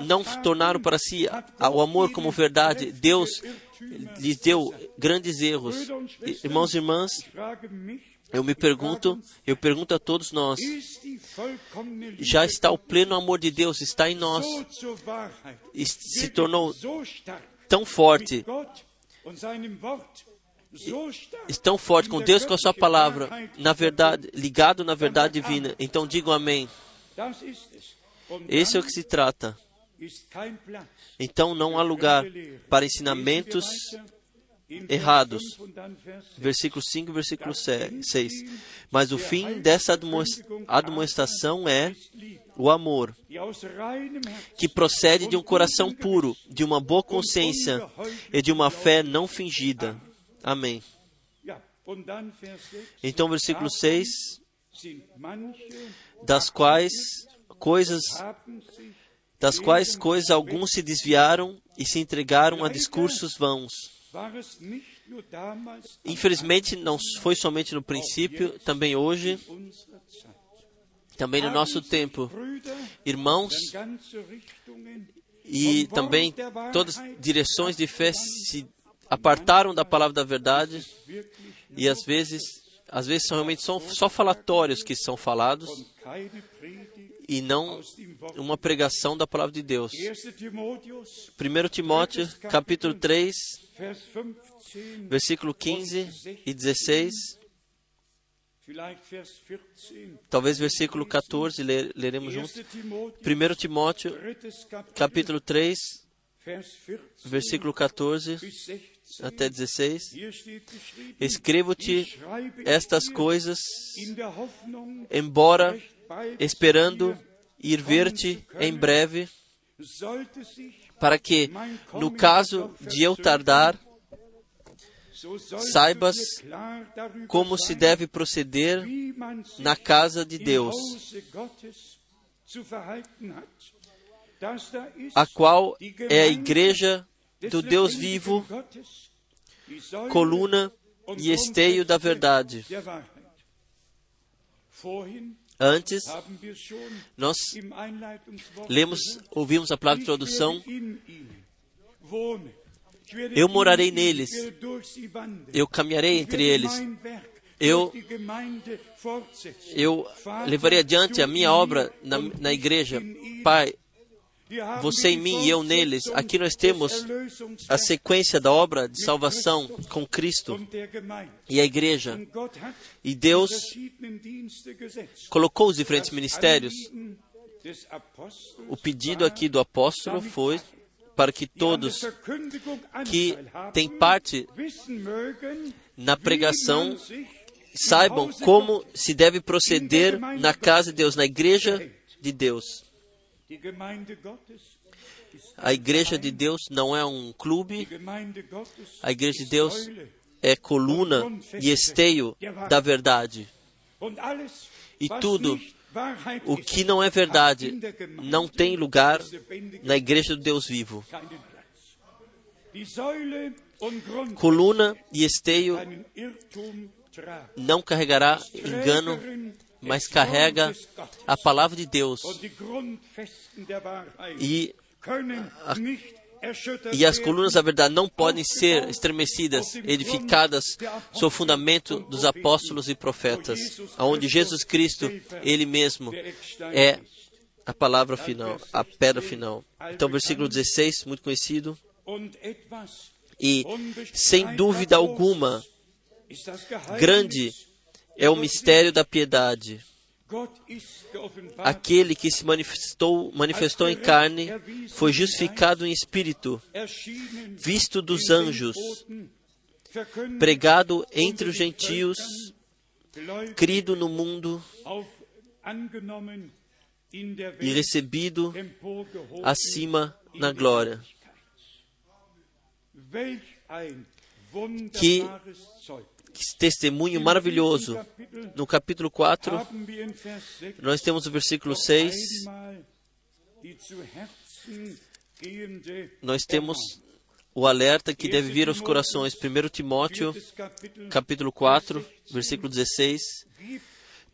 não tornaram para si o amor como verdade. Deus lhes deu grandes erros. Irmãos e irmãs, Eu me pergunto, eu pergunto a todos nós, já está o pleno amor de Deus, está em nós, e se tornou tão forte, tão forte com Deus, com a sua palavra, na verdade, ligado na verdade divina. Então digam amém. Esse é o que se trata. Então não há lugar para ensinamentos errados. Versículo 5 e versículo 6. Mas o fim dessa admoes- admoestação é o amor, que procede de um coração puro, de uma boa consciência e de uma fé não fingida. Amém. Então, versículo 6, das quais coisas das quais coisas alguns se desviaram e se entregaram a discursos vãos. Infelizmente, não foi somente no princípio, também hoje, também no nosso tempo. Irmãos, e também todas as direções de fé se apartaram da palavra da verdade e às vezes, às vezes são realmente são só falatórios que são falados e não uma pregação da palavra de Deus. 1 Timóteo, capítulo 3, versículo 15 e 16, talvez versículo 14, ler, leremos juntos. 1 Timóteo, capítulo 3, versículo 14 até 16. Escrevo-te estas coisas, embora esperando ir ver-te em breve, para que, no caso de eu tardar, saibas como se deve proceder na casa de Deus, a qual é a igreja do Deus vivo, coluna e esteio da verdade. Antes, nós lemos, ouvimos a palavra de introdução. Eu morarei neles, eu caminharei entre eles, eu, eu levarei adiante a minha obra na, na igreja. Pai, você em mim e eu neles. Aqui nós temos a sequência da obra de salvação com Cristo e a igreja. E Deus colocou os diferentes ministérios. O pedido aqui do apóstolo foi para que todos que têm parte na pregação saibam como se deve proceder na casa de Deus, na igreja de Deus. A igreja de Deus não é um clube. A igreja de Deus é coluna e esteio da verdade. E tudo o que não é verdade não tem lugar na igreja do Deus vivo. Coluna e esteio não carregará engano mas carrega a palavra de Deus. E, a, e as colunas da verdade não podem ser estremecidas, edificadas sobre o fundamento dos apóstolos e profetas, onde Jesus Cristo, Ele mesmo, é a palavra final, a pedra final. Então, versículo 16, muito conhecido. E, sem dúvida alguma, grande é o mistério da piedade. Aquele que se manifestou, manifestou em carne foi justificado em espírito, visto dos anjos, pregado entre os gentios, crido no mundo e recebido acima na glória. Que testemunho maravilhoso. No capítulo 4, nós temos o versículo 6. Nós temos o alerta que deve vir aos corações. 1 Timóteo, capítulo 4, versículo 16.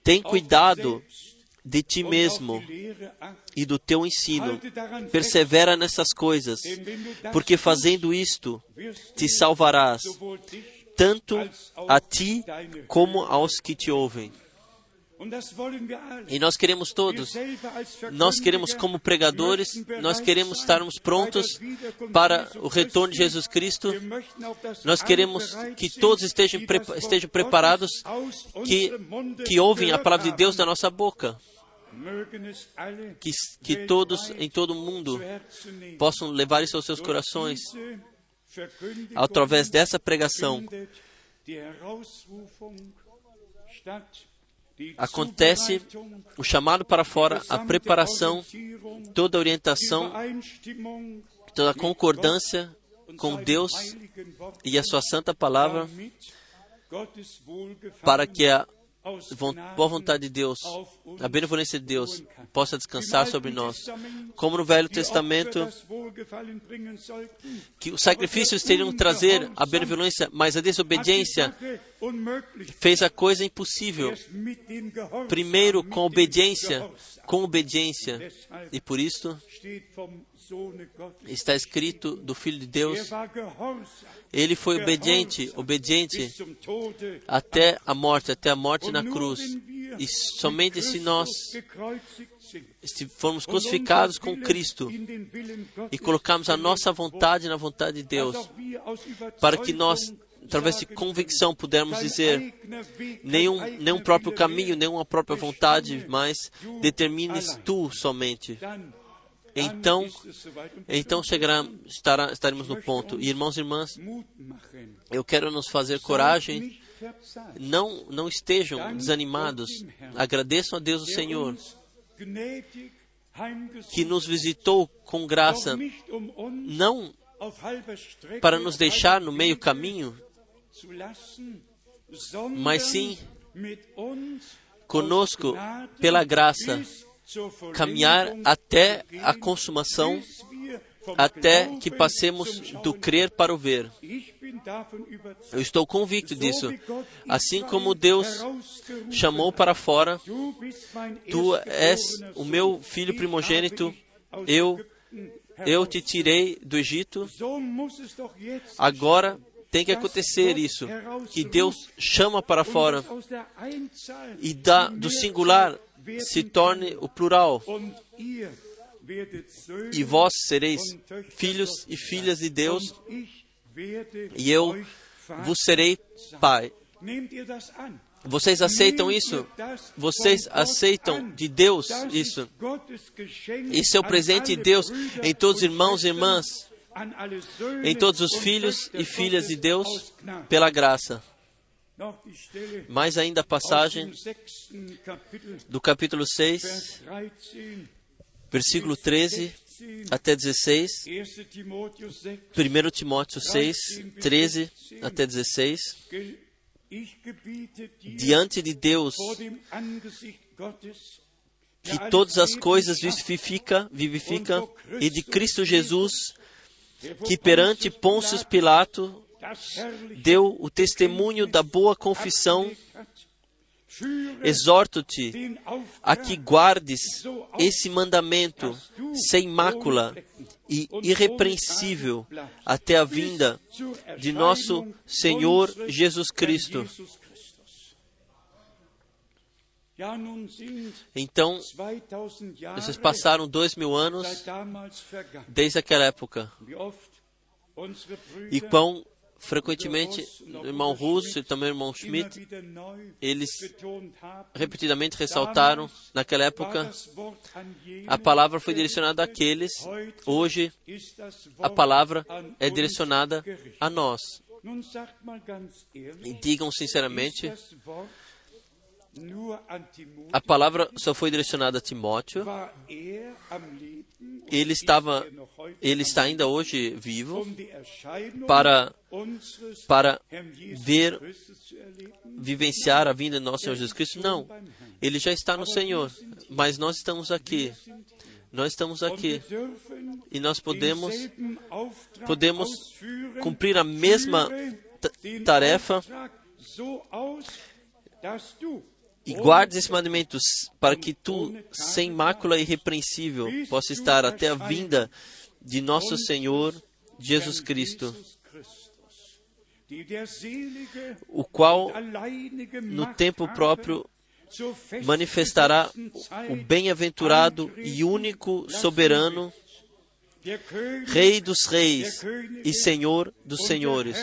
Tem cuidado de ti mesmo e do teu ensino. Persevera nessas coisas, porque fazendo isto te salvarás, tanto a ti como aos que te ouvem. E nós queremos todos, nós queremos como pregadores, nós queremos estarmos prontos para o retorno de Jesus Cristo. Nós queremos que todos estejam, estejam preparados, que, que ouvem a palavra de Deus da nossa boca. Que, que todos em todo o mundo possam levar isso aos seus corações. Através dessa pregação, acontece o chamado para fora, a preparação, toda a orientação, toda a concordância com Deus e a sua santa palavra, para que a boa vontade de Deus, a benevolência de Deus possa descansar sobre nós. Como no Velho Testamento, que os sacrifícios teriam que trazer a benevolência, mas a desobediência fez a coisa impossível. Primeiro com obediência, com obediência. E por isso está escrito do Filho de Deus. Ele foi obediente, obediente até a morte, até a morte na cruz. E somente se nós se formos crucificados com Cristo e colocarmos a nossa vontade na vontade de Deus, para que nós através de convicção, pudermos dizer: nenhum, nenhum próprio caminho, nenhuma própria vontade, mas determines tu somente então, então chegará, estará, estaremos no ponto. E irmãos e irmãs, eu quero nos fazer coragem. Não, não estejam desanimados. Agradeçam a Deus o Senhor que nos visitou com graça, não para nos deixar no meio caminho, mas sim conosco pela graça caminhar até a consumação, até que passemos do crer para o ver. Eu estou convicto disso. Assim como Deus chamou para fora, tu és o meu filho primogênito, eu, eu te tirei do Egito. Agora tem que acontecer isso, que Deus chama para fora e dá do singular se torne o plural. E vós sereis filhos e filhas de Deus, e eu vos serei pai. Vocês aceitam isso? Vocês aceitam de Deus isso? Isso é o presente de Deus em todos os irmãos e irmãs, em todos os filhos e filhas de Deus, pela graça. Mais ainda a passagem do capítulo 6, versículo 13 até 16, 1 Timóteo 6, 13 até 16. Diante de Deus, que todas as coisas vivifica, vivifica, e de Cristo Jesus, que perante Pôncio Pilato deu o testemunho da boa confissão, exorto-te a que guardes esse mandamento sem mácula e irrepreensível até a vinda de nosso Senhor Jesus Cristo. Então, vocês passaram dois mil anos desde aquela época. E quão frequentemente o irmão Russo e também o irmão Schmidt, eles repetidamente ressaltaram, naquela época, a palavra foi direcionada àqueles, hoje a palavra é direcionada a nós. E digam sinceramente, a palavra só foi direcionada a Timóteo. Ele estava, ele está ainda hoje vivo para para ver, vivenciar a vinda do nosso Senhor Jesus Cristo? Não. Ele já está no Senhor, mas nós estamos aqui. Nós estamos aqui e nós podemos podemos cumprir a mesma tarefa e guardes esses mandamentos para que tu, sem mácula irrepreensível, possa estar até a vinda de nosso Senhor Jesus Cristo. o qual no tempo próprio manifestará o bem-aventurado e único soberano, Rei dos reis e Senhor dos senhores.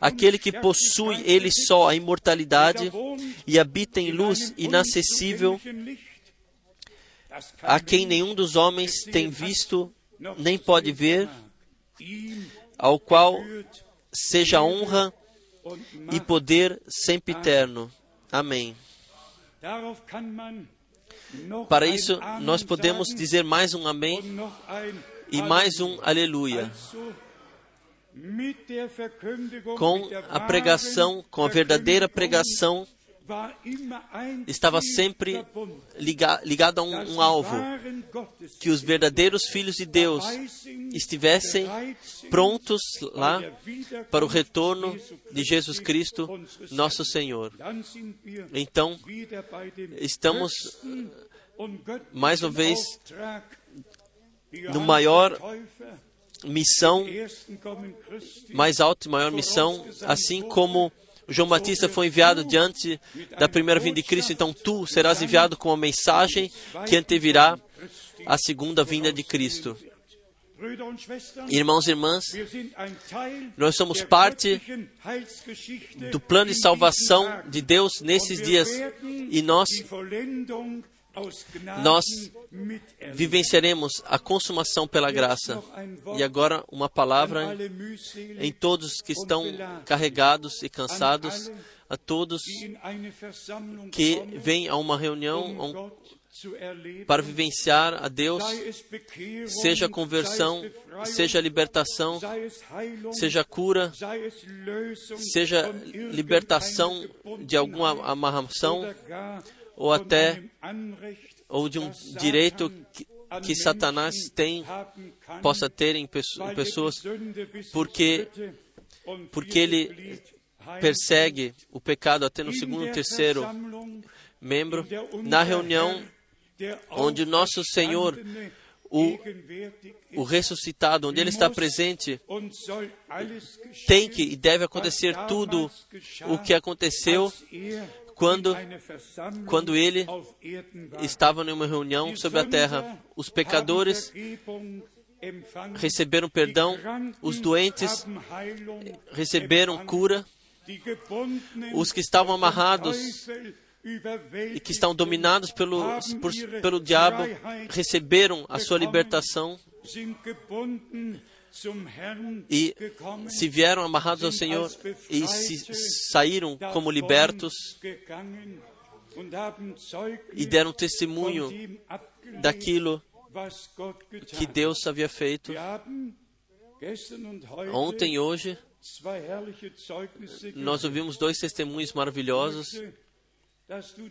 Aquele que possui ele só a imortalidade e habita em luz inacessível, a quem nenhum dos homens tem visto nem pode ver, ao qual seja honra e poder sempre eterno. Amém. Para isso, nós podemos dizer mais um Amém e mais um Aleluia. Com a pregação, com a verdadeira pregação, estava sempre ligado a um, um, alvo, que os verdadeiros filhos de Deus estivessem prontos lá para o retorno de Jesus Cristo, nosso Senhor. Então, estamos mais uma vez no maior missão, mais alta e maior missão, assim como João Batista foi enviado diante da primeira vinda de Cristo, então tu serás enviado com a mensagem que antevirá a segunda vinda de Cristo. Irmãos e irmãs, nós somos parte do plano de salvação de Deus nesses dias e nós nós vivenciaremos a consumação pela graça. E agora, uma palavra em todos que estão carregados e cansados, a todos que vêm a uma reunião para vivenciar a Deus, seja conversão, seja libertação, seja cura, seja libertação de alguma amarração ou até ou de um direito que, que Satanás tem possa ter em pessoas porque porque ele persegue o pecado até no segundo, terceiro membro na reunião onde nosso Senhor o, o ressuscitado, onde Ele está presente, tem que e deve acontecer tudo o que aconteceu quando, quando ele estava em uma reunião sobre a terra. Os pecadores receberam perdão, os doentes receberam cura, os que estavam amarrados e que estão dominados pelo, por, pelo diabo receberam a sua libertação e se vieram amarrados ao Senhor e se saíram como libertos e deram testemunho daquilo que Deus havia feito. Ontem e hoje, nós ouvimos dois testemunhos maravilhosos.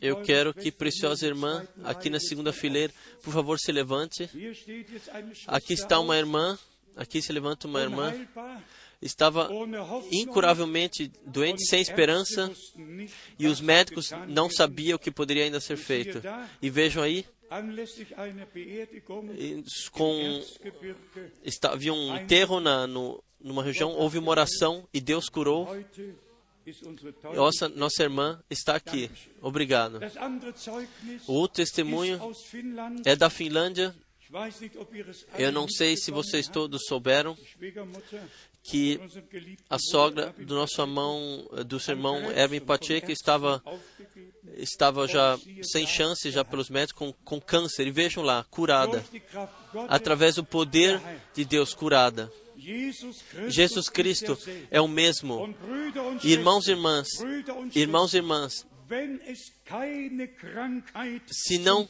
Eu quero que, preciosa irmã, aqui na segunda fileira, por favor, se levante. Aqui está uma irmã Aqui se levanta uma irmã, estava incuravelmente doente, sem esperança, e os médicos não sabiam o que poderia ainda ser feito. E vejam aí, com, havia um enterro na, no, numa região, houve uma oração e Deus curou. Nossa, nossa irmã está aqui. Obrigado. O outro testemunho é da Finlândia. Eu não sei se vocês todos souberam que a sogra do nosso irmão, do seu irmão Erwin Pacheco estava estava já sem chance já pelos médicos com, com câncer. E vejam lá curada. Através do poder de Deus curada. Jesus Cristo é o mesmo. Irmãos e irmãs irmãos e irmãs se não,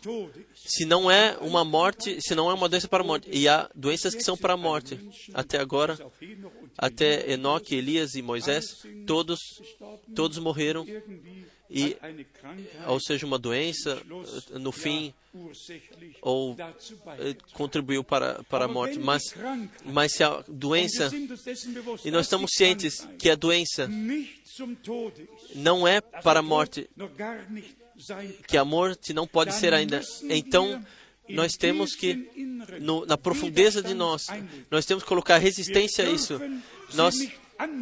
se não é uma morte, se não é uma doença para a morte, e há doenças que são para a morte. Até agora, até Enoque, Elias e Moisés, todos, todos morreram. E ou seja uma doença no fim ou eh, contribuiu para, para a morte. mas mas se a doença e nós estamos cientes que a doença não é para a morte que a morte não pode ser ainda. então nós temos que, no, na profundeza de nós, nós temos que colocar resistência a isso. Nós,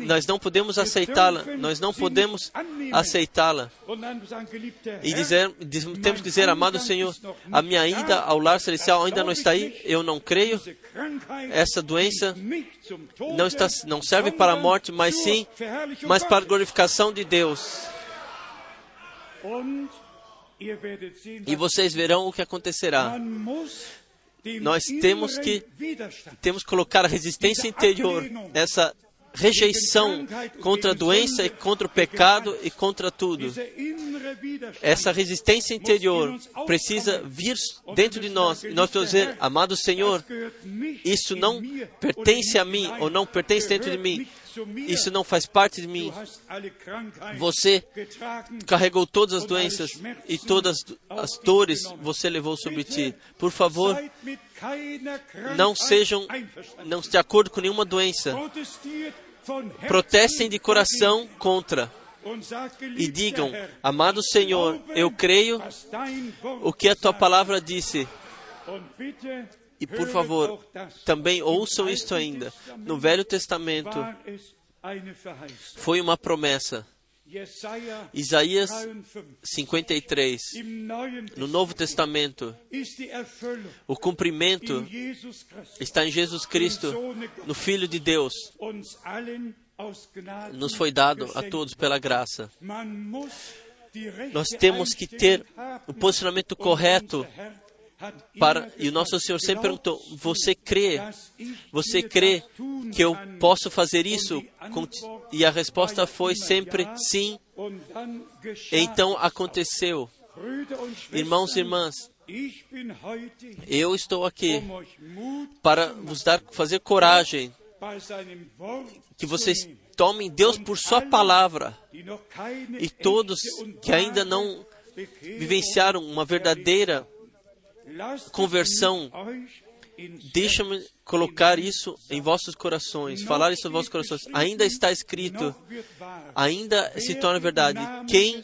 nós não podemos aceitá-la, nós não podemos aceitá-la. E dizer, temos que dizer, amado Senhor, a minha ida ao lar celestial ainda não está aí, eu não creio. Essa doença não, está, não serve para a morte, mas sim, mas para a glorificação de Deus. E vocês verão o que acontecerá. Nós temos que temos colocar a resistência interior, essa rejeição contra a doença e contra o pecado e contra tudo. Essa resistência interior precisa vir dentro de nós e nós precisamos dizer, amado Senhor, isso não pertence a mim ou não pertence dentro de mim. Isso não faz parte de mim. Você carregou todas as doenças e todas as dores você levou sobre ti. Por favor, não sejam, não de acordo com nenhuma doença. Protestem de coração contra e digam: Amado Senhor, eu creio o que a tua palavra disse. E por favor, também ouçam isto ainda. No Velho Testamento foi uma promessa. Isaías 53. No Novo Testamento, o cumprimento está em Jesus Cristo, no Filho de Deus. Nos foi dado a todos pela graça. Nós temos que ter o posicionamento correto para, e o nosso Senhor sempre perguntou: Você crê? Você crê que eu posso fazer isso? E a resposta foi sempre sim. Então aconteceu. Irmãos e irmãs, eu estou aqui para vos dar, fazer coragem, que vocês tomem Deus por Sua palavra e todos que ainda não vivenciaram uma verdadeira conversão, deixa-me colocar isso em vossos corações, falar isso em vossos corações. Ainda está escrito, ainda se torna verdade. Quem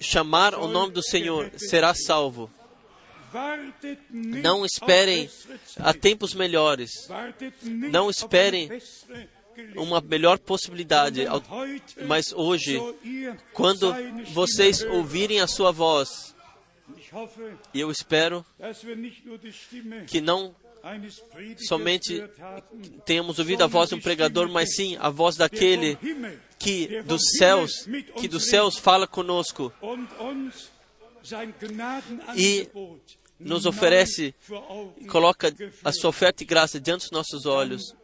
chamar o nome do Senhor será salvo. Não esperem a tempos melhores. Não esperem uma melhor possibilidade. Mas hoje, quando vocês ouvirem a sua voz, e eu espero que não somente tenhamos ouvido a voz de um pregador, mas sim a voz daquele que dos céus, que dos céus fala conosco e nos oferece, coloca a sua oferta e graça diante dos nossos olhos.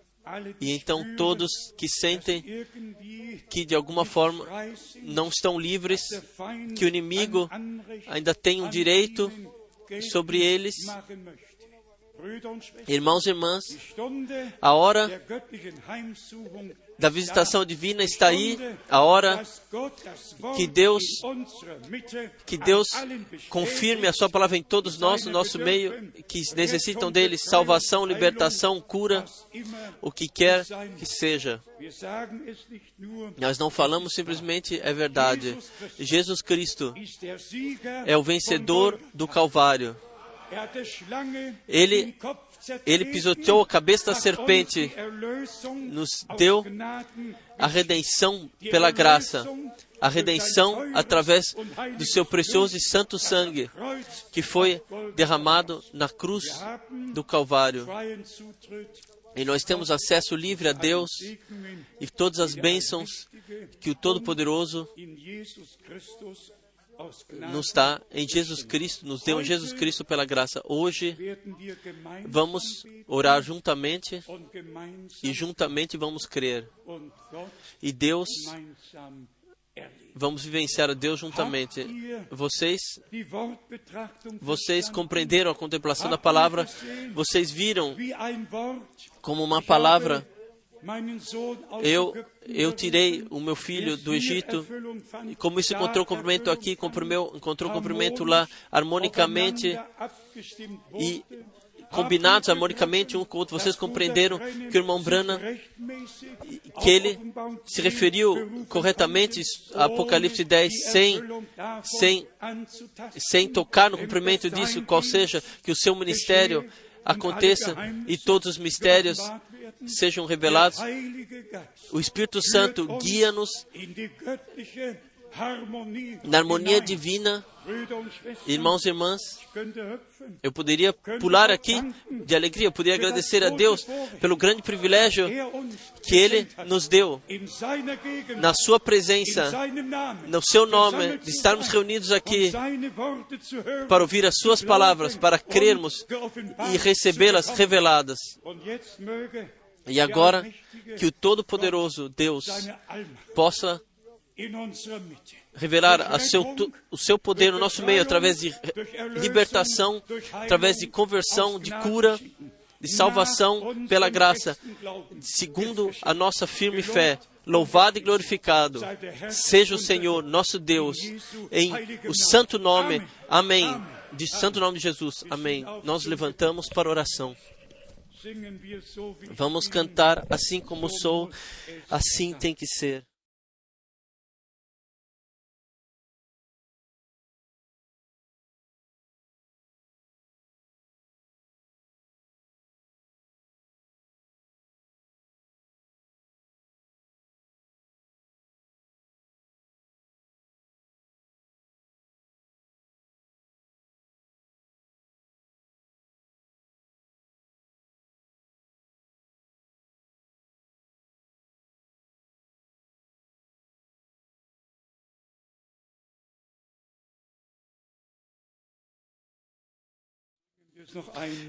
E então todos que sentem que de alguma forma não estão livres, que o inimigo ainda tem um direito sobre eles. Irmãos e irmãs, a hora da visitação divina está aí, a hora que Deus que Deus confirme a sua palavra em todos nós, no nosso meio, que necessitam dele salvação, libertação, cura, o que quer que seja. Nós não falamos simplesmente é verdade. Jesus Cristo é o vencedor do Calvário. Ele ele pisoteou a cabeça da serpente, nos deu a redenção pela graça, a redenção através do seu precioso e santo sangue, que foi derramado na cruz do Calvário. E nós temos acesso livre a Deus e todas as bênçãos que o Todo-Poderoso nos dá em Jesus Cristo, nos deu em Jesus Cristo pela graça. Hoje vamos orar juntamente e juntamente vamos crer. E Deus, vamos vivenciar a Deus juntamente. Vocês, vocês compreenderam a contemplação da palavra? Vocês viram como uma palavra eu, eu tirei o meu filho do Egito, e como isso encontrou cumprimento aqui, encontrou cumprimento lá, harmonicamente, e combinados harmonicamente um com o outro. Vocês compreenderam que o irmão Branham, que ele se referiu corretamente a Apocalipse 10 sem, sem, sem tocar no cumprimento disso, qual seja que o seu ministério aconteça e todos os mistérios sejam revelados. O Espírito Santo guia-nos na harmonia divina. Irmãos e irmãs, eu poderia pular aqui de alegria, eu poderia agradecer a Deus pelo grande privilégio que Ele nos deu na Sua presença, no Seu nome, de estarmos reunidos aqui para ouvir as Suas palavras, para crermos e recebê-las reveladas. E agora, que o Todo-Poderoso Deus possa revelar seu, o seu poder no nosso meio através de libertação, através de conversão, de cura, de salvação pela graça, segundo a nossa firme fé. Louvado e glorificado seja o Senhor, nosso Deus, em o santo nome. Amém. De santo nome de Jesus. Amém. Nós levantamos para oração. Vamos cantar assim como sou, assim tem que ser.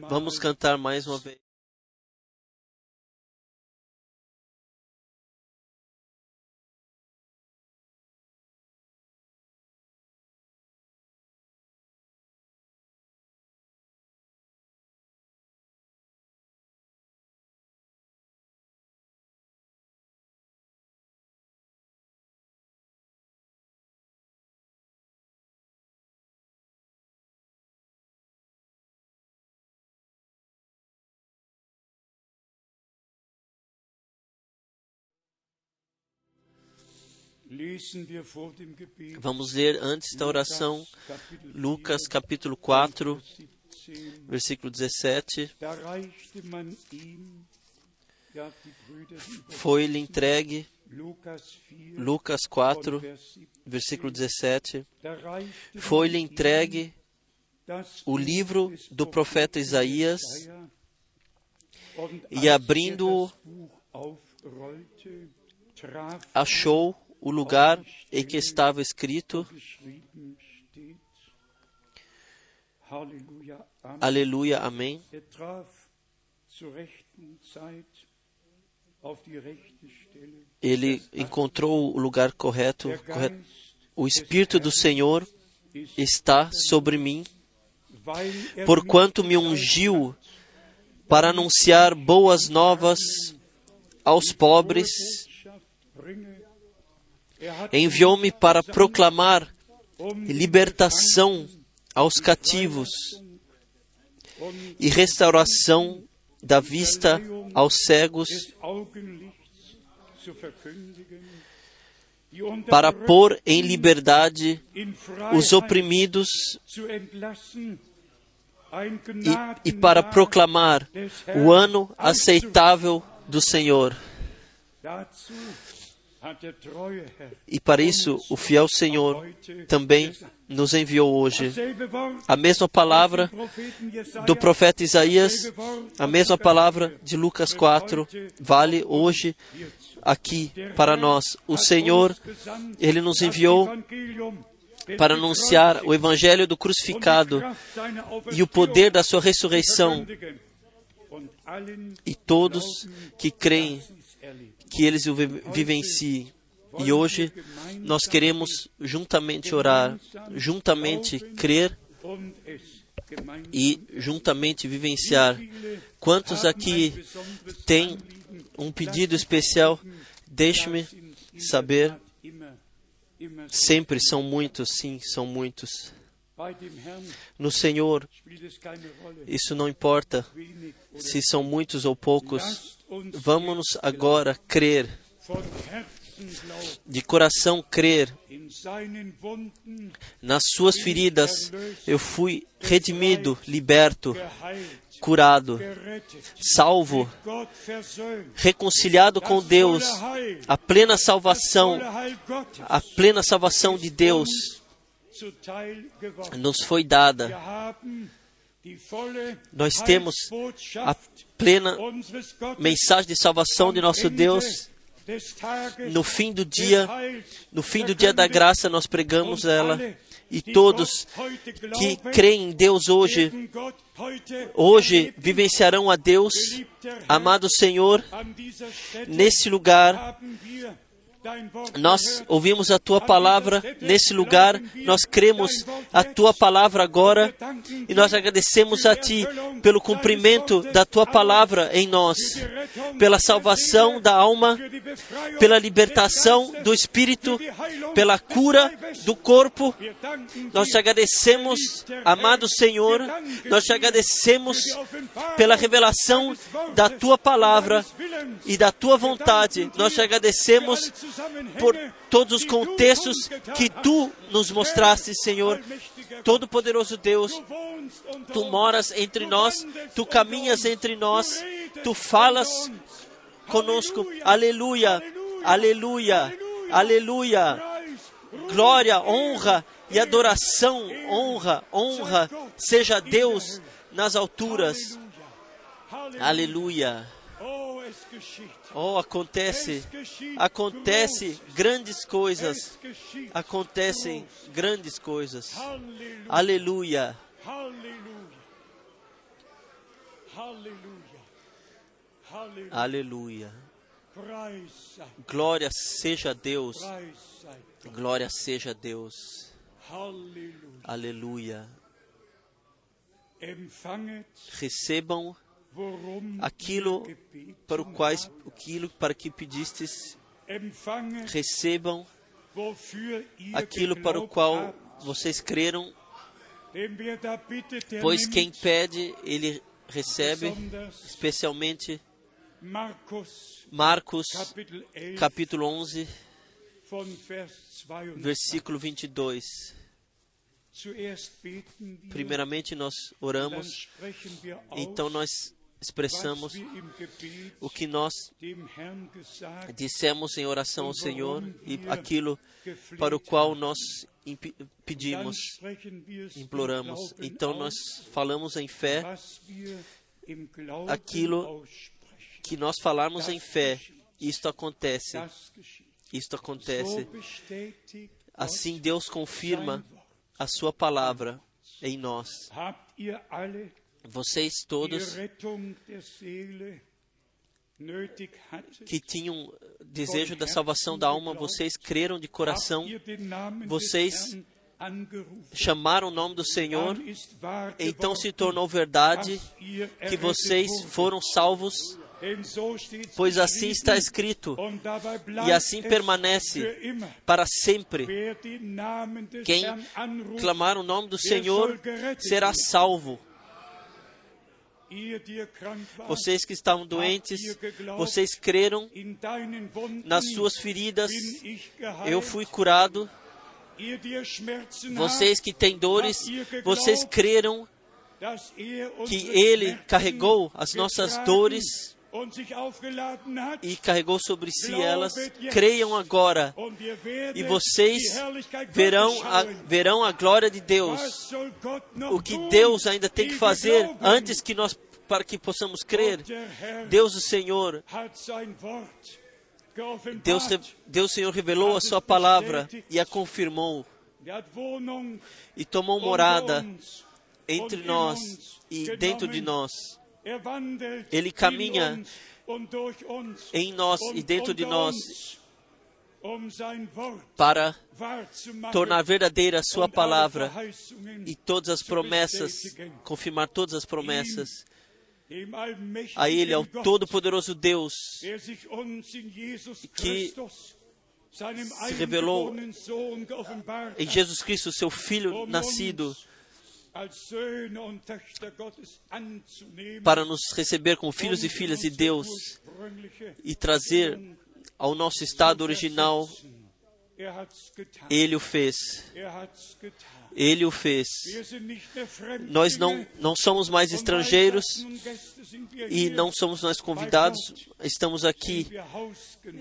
Vamos cantar mais uma vez. Vamos ler antes da oração Lucas capítulo 4, versículo 17. Foi-lhe entregue, Lucas 4, versículo 17. Foi-lhe entregue o livro do profeta Isaías e abrindo-o, achou o lugar em que estava escrito Aleluia, Amém. Ele encontrou o lugar correto, correto. O Espírito do Senhor está sobre mim, porquanto me ungiu para anunciar boas novas aos pobres enviou-me para proclamar libertação aos cativos e restauração da vista aos cegos, para pôr em liberdade os oprimidos e, e para proclamar o ano aceitável do Senhor. E para isso, o fiel Senhor também nos enviou hoje a mesma palavra do profeta Isaías, a mesma palavra de Lucas 4, vale hoje aqui para nós. O Senhor, Ele nos enviou para anunciar o Evangelho do crucificado e o poder da Sua ressurreição. E todos que creem que eles o vivenciem. E hoje nós queremos juntamente orar, juntamente crer e juntamente vivenciar. Quantos aqui têm um pedido especial? Deixe-me saber. Sempre são muitos, sim, são muitos. No Senhor, isso não importa se são muitos ou poucos. Vamos agora crer, de coração crer. Nas suas feridas eu fui redimido, liberto, curado, salvo, reconciliado com Deus. A plena salvação, a plena salvação de Deus nos foi dada. Nós temos a plena mensagem de salvação de nosso Deus. No fim do dia, no fim do dia da graça, nós pregamos ela. E todos que creem em Deus hoje, hoje vivenciarão a Deus. Amado Senhor, nesse lugar Nós ouvimos a tua palavra nesse lugar, nós cremos a tua palavra agora e nós agradecemos a ti pelo cumprimento da tua palavra em nós, pela salvação da alma, pela libertação do espírito, pela cura do corpo. Nós te agradecemos, amado. Senhor, nós te agradecemos pela revelação da tua palavra e da tua vontade. Nós te agradecemos por todos os contextos que tu nos mostraste, Senhor. Todo-Poderoso Deus, tu moras entre nós, tu caminhas entre nós, tu falas conosco. Aleluia, Aleluia, aleluia, Glória, honra e adoração, honra, honra, seja Deus nas alturas. Aleluia. Oh, acontece, acontece grandes coisas, acontecem grandes coisas. Aleluia. Aleluia. Glória seja a Deus. Glória seja a Deus. Aleluia. Recebam aquilo para o quais aquilo para que pedistes. Recebam aquilo para o qual vocês creram, pois quem pede, ele recebe, especialmente Marcos Kapitel 11 capítulo 11, von Vers 22. versículo 22. Zuerst beten wir, Primeiramente nós oramos, então nós expressamos o que nós dissemos em oração ao Senhor e aquilo para o qual nós pedimos, imploramos. Então nós falamos em fé aquilo que nós falarmos em fé. Isto acontece, isto acontece. Assim Deus confirma a sua palavra em nós. Vocês todos que tinham desejo da salvação da alma, vocês creram de coração, vocês chamaram o nome do Senhor, então se tornou verdade que vocês foram salvos, pois assim está escrito, e assim permanece para sempre. Quem clamar o nome do Senhor será salvo. Vocês que estavam doentes, vocês creram nas suas feridas, eu fui curado. Vocês que têm dores, vocês creram er que Ele carregou as nossas dores e carregou sobre si elas. Creiam agora e vocês verão a, verão a glória de Deus. O que? Deus ainda tem que fazer antes que nós para que possamos crer. Deus o Senhor. Deus, Deus o Senhor revelou a sua palavra e a confirmou Er e tomou morada entre nós e dentro de nós, Ele in caminha em nós e dentro de nós para tornar verdadeira a sua palavra e todas as promessas, confirmar todas as promessas. A Ele, ao Todo-Poderoso Deus, que se revelou em Jesus Cristo, seu Filho nascido, para nos receber como filhos e filhas de Deus e trazer ao nosso estado original. Er. Ele o fez. Er. Ele o fez. Nós não, não somos mais estrangeiros e não somos nós convidados. Estamos aqui,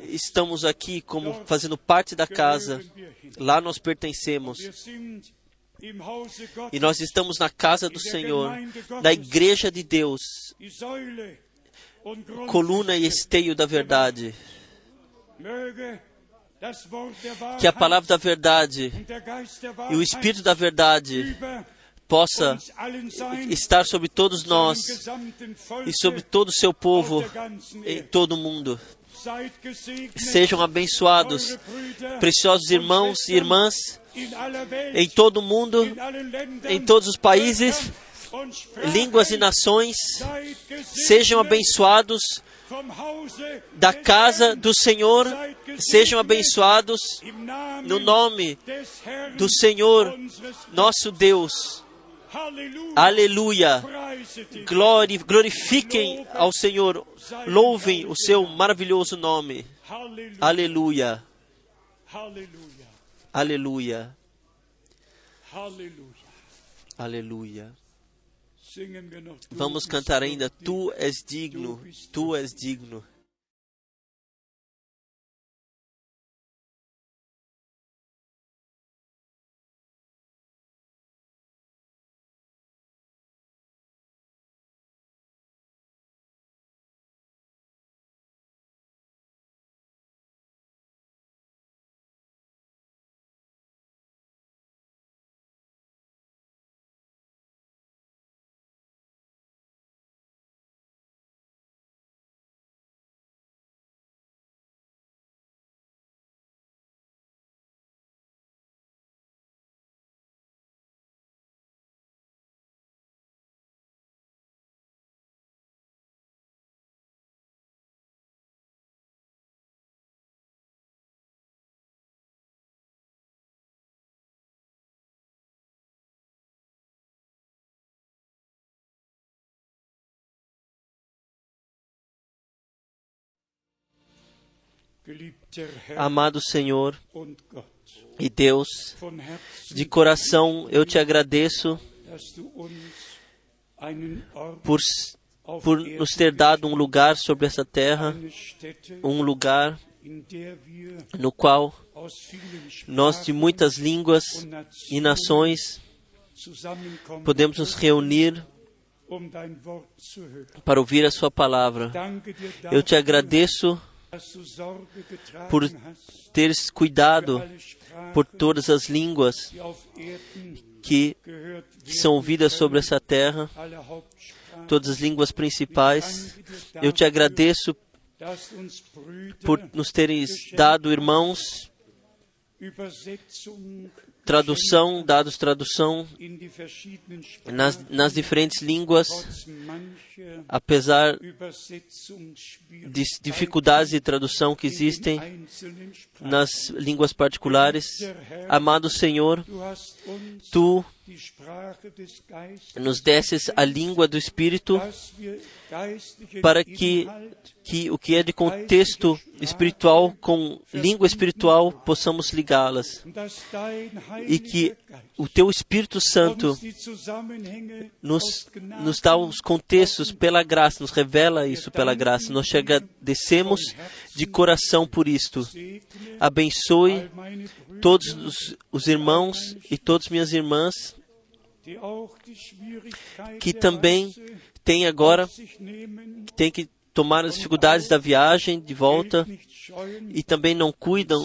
estamos aqui como fazendo parte da casa. Lá nós pertencemos. E nós estamos na casa do Senhor, na igreja de Deus, coluna e esteio da verdade. Que a palavra da verdade e o Espírito da verdade possa estar sobre todos nós e sobre todo o seu povo em todo o mundo. Sejam abençoados, preciosos irmãos e irmãs em todo o mundo, em todos os países, línguas e nações. Sejam abençoados da casa do Senhor, sejam abençoados no nome do Senhor, nosso Deus. Aleluia. Glorifiquem ao Senhor, louvem o seu maravilhoso nome. Aleluia, Halleluja. Aleluia, aleluia. Vamos cantar ainda. Tu és digno, Tu és digno. Amado Senhor e Deus, de coração eu te agradeço por, por nos ter dado um lugar sobre essa terra, um lugar no qual nós, de muitas línguas e nações, podemos nos reunir para ouvir a Sua palavra. Eu te agradeço por teres cuidado por todas as línguas que que são ouvidas sobre essa terra, todas as línguas principais. Eu te agradeço por nos teres dado irmãos, tradução, dados tradução nas, nas diferentes línguas, apesar de dificuldades de tradução que existem nas línguas particulares. Amado Senhor, tu nos desses a língua do Espírito para que, que o que é de contexto espiritual com língua espiritual possamos ligá-las. E que o teu Espírito Santo nos, nos dá os contextos pela graça, nos revela isso pela graça. Nós te agradecemos de coração por isto. Abençoe todos os, os irmãos e todas minhas irmãs que também têm agora tem que tomar as dificuldades da viagem de volta e também não cuidam,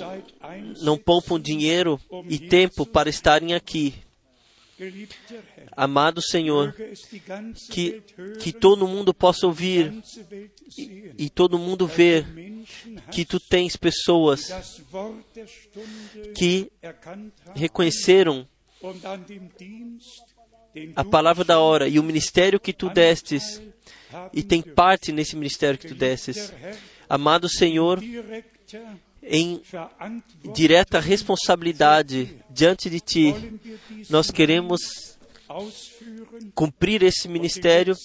não poupam dinheiro e tempo para estarem aqui. Amado Senhor, que, que todo mundo possa ouvir sehen, e todo mundo ver que tu tens pessoas que reconheceram a palavra da hora e o ministério que tu destes e tem parte nesse ministério que tu destes. Amado Senhor, em direta responsabilidade diante de Ti. Nós queremos cumprir esse ministério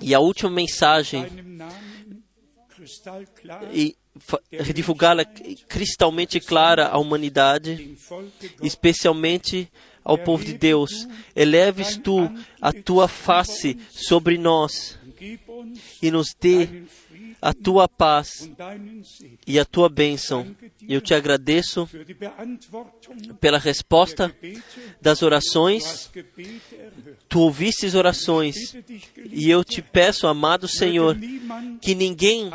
e a última mensagem e divulgá-la cristalmente clara à humanidade, especialmente ao povo de Deus. Eleves tu a tua face sobre nós e nos dê a tua paz e a tua bênção. Eu te agradeço pela resposta das orações. Tu ouvistes orações Bitte dich, e eu te peço, amado Senhor, que ninguém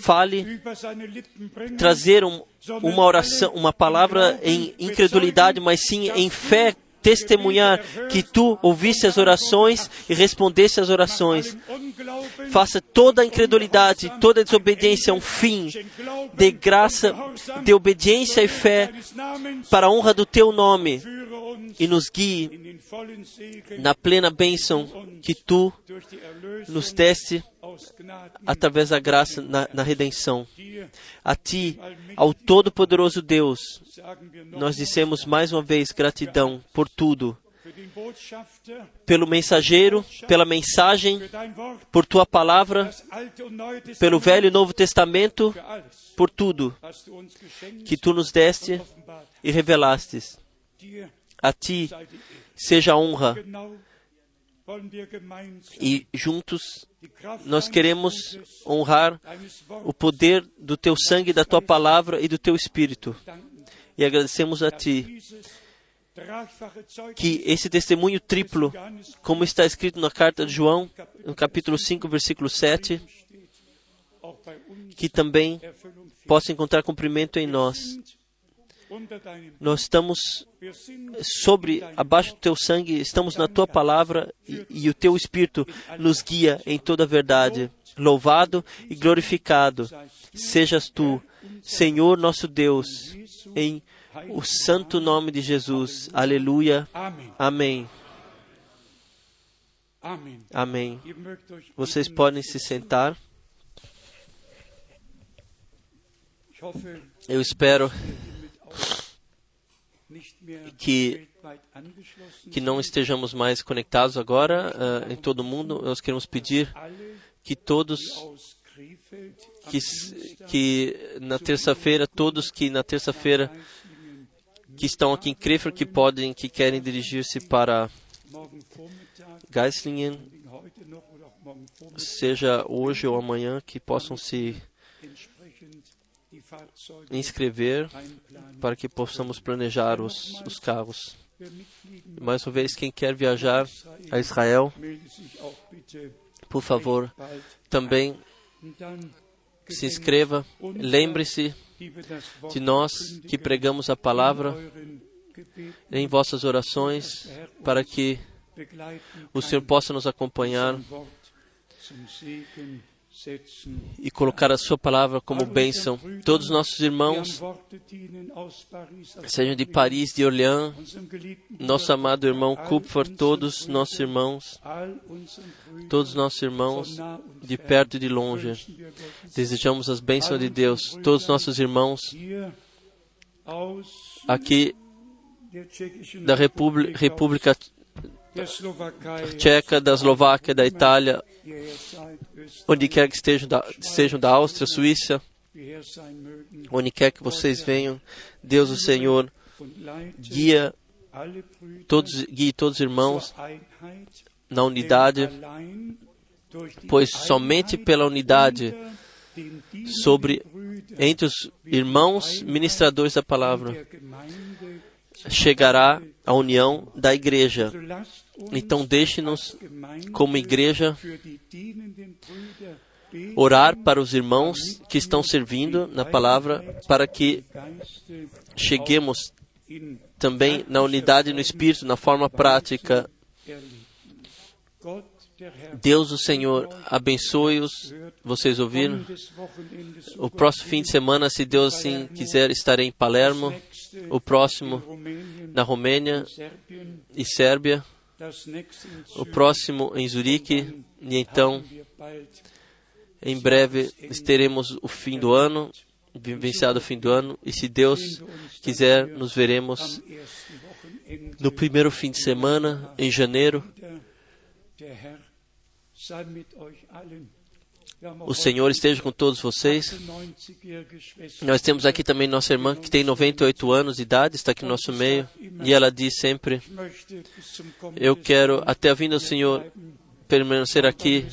fale trazer um, uma oração, uma palavra em incredulidade, mas sim em fé testemunhar que tu ouviste as orações e respondeste às orações. Faça toda a incredulidade, toda a desobediência um fim. Dê graça, dê obediência e fé para a honra do teu nome e nos guie na plena bênção que tu nos deste através da graça na, na redenção. A ti, ao Todo-Poderoso Deus, nós dissemos mais uma vez gratidão por tudo, pelo mensageiro, pela mensagem, por tua palavra, pelo Velho e Novo Testamento, por tudo que tu nos deste e revelastes. A ti seja honra e juntos nós queremos honrar o poder do teu sangue, da tua palavra e do teu espírito. E agradecemos a ti que esse testemunho triplo, como está escrito na carta de João, no capítulo 5, versículo 7, steht, auch bei uns que também possa encontrar cumprimento em nós. Nós estamos sobre, abaixo do teu sangue, estamos na tua palavra e, e o teu espírito nos guia em toda a verdade. Louvado e glorificado sejas tu, Senhor nosso Deus, em o santo nome de Jesus. Aleluia. Amém. Amém. Vocês podem se sentar. Eu espero que que não estejamos mais conectados agora ah, em todo o mundo. Nós queremos pedir que todos que, que na terça-feira, todos que na terça-feira que estão aqui em Krefeld, que podem, que querem dirigir-se para Geislingen, seja hoje ou amanhã, que possam se inscrever para que possamos planejar os, os carros. Mais uma vez, quem quer viajar a Israel, por favor, também se inscreva. Lembre-se de nós que pregamos a palavra em vossas orações, para que o Senhor possa nos acompanhar e colocar a Sua palavra como bênção. Todos os nossos irmãos, sejam de Paris, de Orleans, nosso amado irmão Kupfer, todos nossos irmãos, todos nossos irmãos, de perto e de longe. Desejamos as bênçãos de Deus. Todos nossos irmãos aqui da República Tcheca, da Eslováquia, da Itália, onde quer que estejam da, sejam da Áustria, Suíça, onde quer que vocês venham, Deus o Senhor guia todos, guie todos os irmãos na unidade, pois somente pela unidade sobre entre os irmãos ministradores da palavra chegará a união da igreja. Então deixe-nos como igreja orar para os irmãos que estão servindo na palavra para que cheguemos também na unidade no espírito, na forma prática. Deus o Senhor abençoe-os. Vocês ouviram? O próximo fim de semana, se Deus assim quiser, estarei em Palermo. O próximo na Romênia e Sérbia. O próximo em Zurique. E então Em breve teremos o fim do ano, vivenciado o fim do ano, e se Deus quiser, nos veremos no primeiro fim de semana, em janeiro. O Senhor esteja com todos vocês. Nós temos aqui também nossa irmã que tem 98 anos de idade, está aqui no nosso meio, e ela diz sempre: Eu quero, até a vinda do Senhor, permanecer aqui,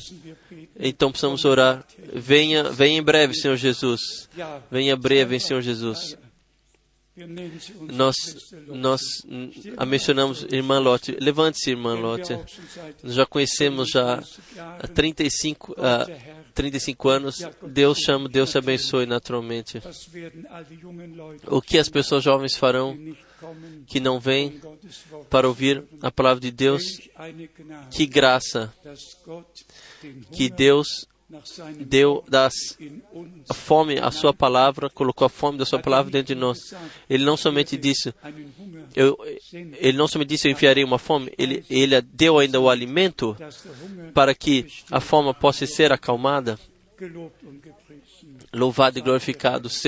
então precisamos orar. Venha, venha em breve, Senhor Jesus. Venha breve, Senhor Jesus. Nós, nós a mencionamos irmã Lotte. Levante-se, irmã Lotte. Nós já conhecemos já há 35, uh, 35 anos. Deus chama, Deus te abençoe naturalmente. O que as pessoas jovens farão que não vêm para ouvir a palavra de Deus? Que graça que Deus deu das, a fome à sua palavra, colocou a fome da sua palavra dentro de nós. Ele não somente disse, eu, ele não somente disse eu enviarei uma fome, ele, ele deu ainda o alimento para que a fome possa ser acalmada. Louvado e glorificado seja